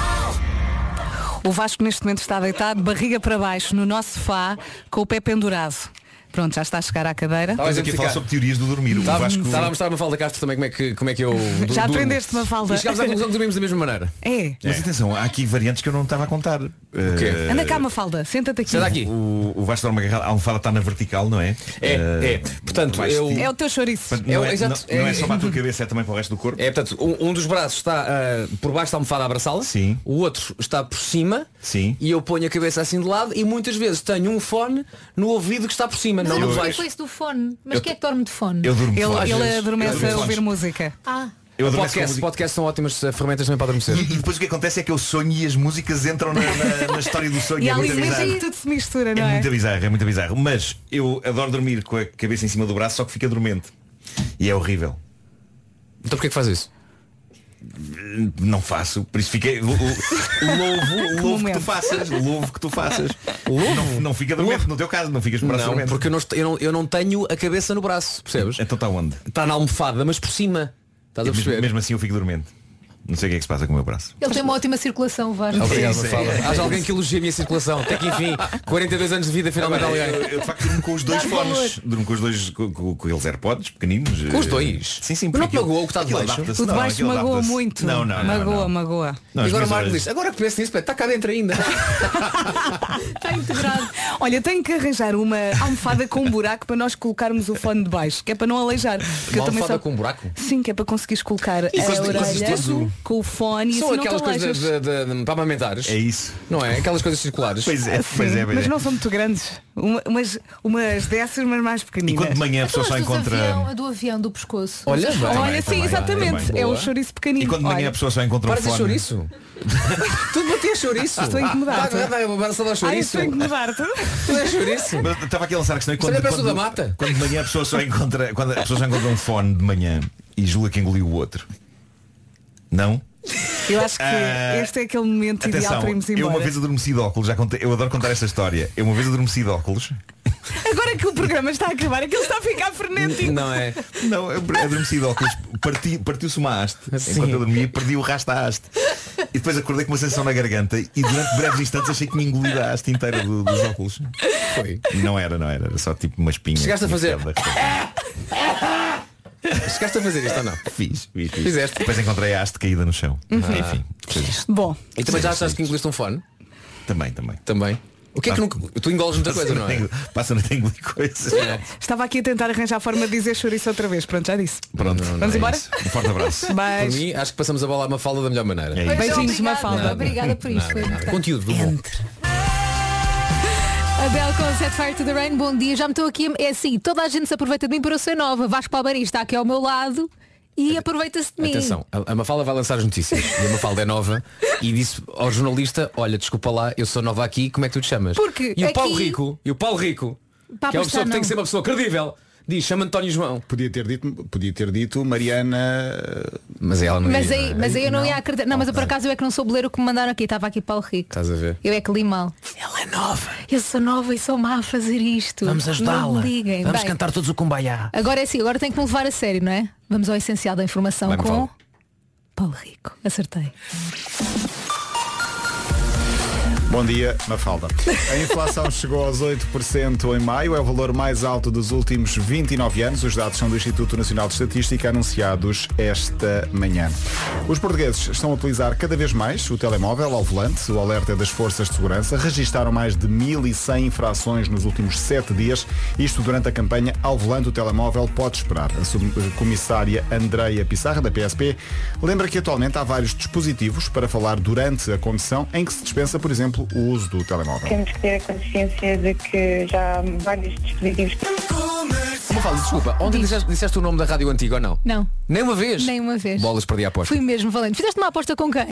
[SPEAKER 2] O Vasco neste momento está deitado, barriga para baixo, no nosso sofá, com o pé pendurado. Pronto, já está a chegar à cadeira.
[SPEAKER 12] Estamos aqui a falar sobre teorias do dormir. Vasco...
[SPEAKER 6] estava a mostrar uma falda Castro também como é que, como é que eu du-
[SPEAKER 2] Já
[SPEAKER 6] durmo.
[SPEAKER 2] aprendeste, Mafalda?
[SPEAKER 6] E chegámos à conclusão que dormimos da mesma maneira.
[SPEAKER 2] É.
[SPEAKER 12] Mas atenção, há aqui variantes que eu não estava a contar.
[SPEAKER 6] Quê?
[SPEAKER 2] Anda cá, Mafalda, senta-te aqui.
[SPEAKER 12] O, o Vasco dorme agarrado, a almofada está na vertical, não é?
[SPEAKER 6] É,
[SPEAKER 12] Eh,
[SPEAKER 6] é. Portanto, eu-
[SPEAKER 2] É o teu chouriço.
[SPEAKER 6] É
[SPEAKER 12] Não é,
[SPEAKER 6] exato,
[SPEAKER 12] não, não é
[SPEAKER 6] é-
[SPEAKER 12] só para a tua cabeça, é também para o resto do corpo.
[SPEAKER 6] É, portanto, um, um dos braços está ah, por baixo da almofada a abraçá-la.
[SPEAKER 12] Sim.
[SPEAKER 6] O outro está por cima.
[SPEAKER 12] Sim.
[SPEAKER 6] E eu ponho a cabeça assim de lado e muitas vezes tenho um fone no ouvido que está por cima, não
[SPEAKER 18] não
[SPEAKER 6] de
[SPEAKER 18] foi isso do fone. Mas
[SPEAKER 6] Eu
[SPEAKER 18] quem é que dorme de fone?
[SPEAKER 12] Eu durmo
[SPEAKER 2] Ele,
[SPEAKER 12] fora.
[SPEAKER 2] ele adormece a ouvir música.
[SPEAKER 18] Ah,
[SPEAKER 12] Eu
[SPEAKER 6] Podcast,
[SPEAKER 12] música.
[SPEAKER 6] podcast são ótimas eh, ferramentas também para adormecer.
[SPEAKER 12] E, e depois o que acontece é que eu sonho e as músicas entram na, na- na história do sonho.
[SPEAKER 2] E
[SPEAKER 12] é
[SPEAKER 2] ali
[SPEAKER 12] muito bizarro.
[SPEAKER 2] tudo se mistura,
[SPEAKER 12] É
[SPEAKER 2] não é?
[SPEAKER 12] muito bizarro, é muito bizarro. Mas eu adoro dormir com a cabeça em cima do braço, só que fica dormente. E é horrível.
[SPEAKER 6] Então porquê que faz isso?
[SPEAKER 12] Não faço, por isso fiquei. Louvo, louvo que tu faças. Louvo que tu faças. Não, não fica dormente, no teu caso, não ficas braço
[SPEAKER 6] Não, porque eu não, eu, não, eu não tenho a cabeça no braço, percebes?
[SPEAKER 12] Então está onde?
[SPEAKER 6] Está na almofada, mas por cima. Estás a
[SPEAKER 12] Mesmo,
[SPEAKER 6] perceber?
[SPEAKER 12] mesmo assim eu fico dormente. Não sei o que é que se passa com o meu braço.
[SPEAKER 18] ele tem uma ótima circulação, Vasco.
[SPEAKER 6] Obrigado. Mafalda. Haja alguém que elogie a minha circulação. Até que enfim, 42 anos de vida, finalmente
[SPEAKER 12] eu,
[SPEAKER 6] alguém.
[SPEAKER 12] eu, de facto durmo com os dois fones.
[SPEAKER 18] valor.
[SPEAKER 12] Durmo com os dois, com, com, com aqueles AirPods pequeninos.
[SPEAKER 6] Com os
[SPEAKER 12] Eh,
[SPEAKER 6] dois?
[SPEAKER 12] Sim, sim.
[SPEAKER 6] Mas não
[SPEAKER 12] porque aquilo-
[SPEAKER 6] magoou o que está de
[SPEAKER 12] aquilo
[SPEAKER 6] baixo?
[SPEAKER 12] adapta-se.
[SPEAKER 2] O de
[SPEAKER 12] Não,
[SPEAKER 2] baixo
[SPEAKER 12] aquilo
[SPEAKER 2] magoa
[SPEAKER 12] adapta-se.
[SPEAKER 2] muito.
[SPEAKER 12] Não, não, não,
[SPEAKER 2] magoa,
[SPEAKER 12] não.
[SPEAKER 2] magoa.
[SPEAKER 12] Não,
[SPEAKER 6] e agora o
[SPEAKER 12] minhas
[SPEAKER 6] Marco diz, agora que penso nisso, pá, está cá dentro ainda.
[SPEAKER 18] Está integrado.
[SPEAKER 2] Olha, tenho que arranjar uma almofada com um buraco para nós colocarmos o fone de baixo, que é para não aleijar. Porque
[SPEAKER 6] Uma
[SPEAKER 2] eu
[SPEAKER 6] almofada
[SPEAKER 2] só-
[SPEAKER 6] com um buraco?
[SPEAKER 2] Sim, que é para conseguires colocar
[SPEAKER 6] E
[SPEAKER 2] a orelha? Com o fone e
[SPEAKER 6] São
[SPEAKER 2] assim
[SPEAKER 6] aquelas coisas de, de, de, para amamentares.
[SPEAKER 12] É isso.
[SPEAKER 6] Não é? Aquelas coisas circulares.
[SPEAKER 12] Pois é, pois
[SPEAKER 2] Sim,
[SPEAKER 12] é, pois
[SPEAKER 2] mas
[SPEAKER 12] é.
[SPEAKER 2] não são muito grandes. Uma- umas, umas dessas, mas mais
[SPEAKER 12] E
[SPEAKER 2] pequeninas.
[SPEAKER 12] quando de manhã a
[SPEAKER 18] Então
[SPEAKER 12] pessoa
[SPEAKER 18] as
[SPEAKER 12] só
[SPEAKER 18] do
[SPEAKER 12] encontra.
[SPEAKER 18] avião, a do avião do pescoço.
[SPEAKER 6] Olha, bem.
[SPEAKER 2] Olha, sim,
[SPEAKER 12] também,
[SPEAKER 2] exatamente.
[SPEAKER 12] também.
[SPEAKER 2] É um chouriço pequenino.
[SPEAKER 12] E quando de manhã
[SPEAKER 2] Olha,
[SPEAKER 12] a pessoa só encontra um
[SPEAKER 6] Para
[SPEAKER 12] fone.
[SPEAKER 6] chouriço. tu batias chouriço.
[SPEAKER 2] Estou a incomodar-te.
[SPEAKER 6] Vai, vai, vai, vai, só dar
[SPEAKER 2] Ai,
[SPEAKER 6] chouriço.
[SPEAKER 2] estou a incomodar-te.
[SPEAKER 6] Tu és chouriço.
[SPEAKER 12] Estava aqui a lançar a questão e
[SPEAKER 6] Isso
[SPEAKER 12] quando,
[SPEAKER 6] é
[SPEAKER 12] quando,
[SPEAKER 6] da mata.
[SPEAKER 12] quando de manhã a pessoa só encontra quando a pessoa só encontra um fone de manhã e julga que engoliu o outro. Não?
[SPEAKER 2] Eu acho que
[SPEAKER 12] Ah,
[SPEAKER 2] este é aquele momento ideal
[SPEAKER 12] Atenção,
[SPEAKER 2] para irmos
[SPEAKER 12] eu
[SPEAKER 2] embora.
[SPEAKER 12] uma vez adormeci de óculos, já contei, eu adoro contar esta história. Eu uma vez adormeci de óculos.
[SPEAKER 2] Agora que o programa está a acabar, aquilo está a ficar frenético.
[SPEAKER 6] Não é?
[SPEAKER 12] Não, eu adormeci de óculos, parti- partiu-se uma haste.
[SPEAKER 6] Sim.
[SPEAKER 12] Enquanto eu dormia, perdi o rastro da haste. E depois acordei com uma sensação na garganta e durante breves instantes achei que tinha engolido a haste inteira do- dos óculos.
[SPEAKER 6] Foi.
[SPEAKER 12] Não era, não era, era só tipo uma espinha.
[SPEAKER 6] Chegaste a fazer- Chegaste a fazer isto ou não?
[SPEAKER 12] Fiz, fiz, fiz.
[SPEAKER 6] Fizeste?
[SPEAKER 12] Depois encontrei a haste caída no chão. Enfim, fez isto.
[SPEAKER 2] Bom,
[SPEAKER 6] E também já achaste que engoliste um fone?
[SPEAKER 12] também, também.
[SPEAKER 6] Também. O que é que nunca... Tu engoles muita coisa, não é?
[SPEAKER 12] Passa a engolir coisas.
[SPEAKER 6] É.
[SPEAKER 2] estava aqui a tentar arranjar a forma de dizer chouriço outra vez. Pronto, já disse.
[SPEAKER 12] Pronto,
[SPEAKER 2] Vamos
[SPEAKER 12] é
[SPEAKER 2] embora?
[SPEAKER 12] isso. Um forte abraço.
[SPEAKER 6] Por
[SPEAKER 2] Beijo.
[SPEAKER 6] mim, acho que passamos a bola a uma falda da melhor maneira.
[SPEAKER 12] É.
[SPEAKER 2] Beijinhos,
[SPEAKER 18] Obrigada,
[SPEAKER 2] Mafalda.
[SPEAKER 18] Obrigada por isto.
[SPEAKER 6] Conteúdo do bom.
[SPEAKER 18] Adele com Set Fire to the Rain, bom dia. Já me estou aqui, é assim, toda a gente se aproveita de mim para eu ser nova. Vasco Palmeiras está aqui ao meu lado e aproveita-se de mim.
[SPEAKER 6] Atenção, a Mafalda vai lançar as notícias e a Mafalda é nova e disse ao jornalista, olha, desculpa lá, eu sou nova aqui, como é que tu te chamas?
[SPEAKER 18] Porque
[SPEAKER 6] e o Paulo
[SPEAKER 18] aqui-
[SPEAKER 6] Rico, e o Paulo Rico,
[SPEAKER 18] Papa
[SPEAKER 6] que é uma pessoa que tem que ser uma pessoa credível, diz, chama António João.
[SPEAKER 19] Podia ter dito, podia ter dito Mariana.
[SPEAKER 6] Mas ela não
[SPEAKER 18] Mas
[SPEAKER 6] ia,
[SPEAKER 18] aí,
[SPEAKER 6] não é?
[SPEAKER 18] mas aí eu não, ia acreditar. Não, mas eu por acaso eu é que não sou boleiro que me mandaram aqui. Estava aqui Paulo Rico.
[SPEAKER 6] Estás a ver?
[SPEAKER 18] Eu é que li mal.
[SPEAKER 6] Ela é nova.
[SPEAKER 18] Eu sou nova e sou má a fazer isto.
[SPEAKER 6] Vamos
[SPEAKER 18] Não
[SPEAKER 6] ajudá-la.
[SPEAKER 18] me liguem.
[SPEAKER 6] Vamos
[SPEAKER 18] Bem,
[SPEAKER 6] cantar todos o Kumbaya.
[SPEAKER 18] Agora é assim, agora tenho que me levar a sério, não é? Vamos ao essencial da informação
[SPEAKER 6] Vai,
[SPEAKER 18] com. Paulo Rico. Acertei.
[SPEAKER 19] Bom dia, Mafalda. A inflação chegou aos 8% em maio, é o valor mais alto dos últimos 29 anos. Os dados são do Instituto Nacional de Estatística anunciados esta manhã. Os portugueses estão a utilizar cada vez mais o telemóvel ao volante. O alerta das forças de segurança registaram mais de 1.100 infrações nos últimos 7 dias. Isto durante a campanha Ao Volante o Telemóvel Pode Esperar. A subcomissária Andreia Pissarra, da PSP, lembra que atualmente há vários dispositivos para falar durante a condução em que se dispensa, por exemplo, exemplo, o uso do telemóvel.
[SPEAKER 20] Temos que ter a consciência de que já há vários dispositivos.
[SPEAKER 6] Como falo, desculpa, ontem disseste, disseste o nome da rádio antiga ou não?
[SPEAKER 18] Não.
[SPEAKER 6] Nem uma vez?
[SPEAKER 18] Nem uma vez.
[SPEAKER 6] Bolas perdi a aposta.
[SPEAKER 18] Fui mesmo valente. Fizeste uma aposta com quem?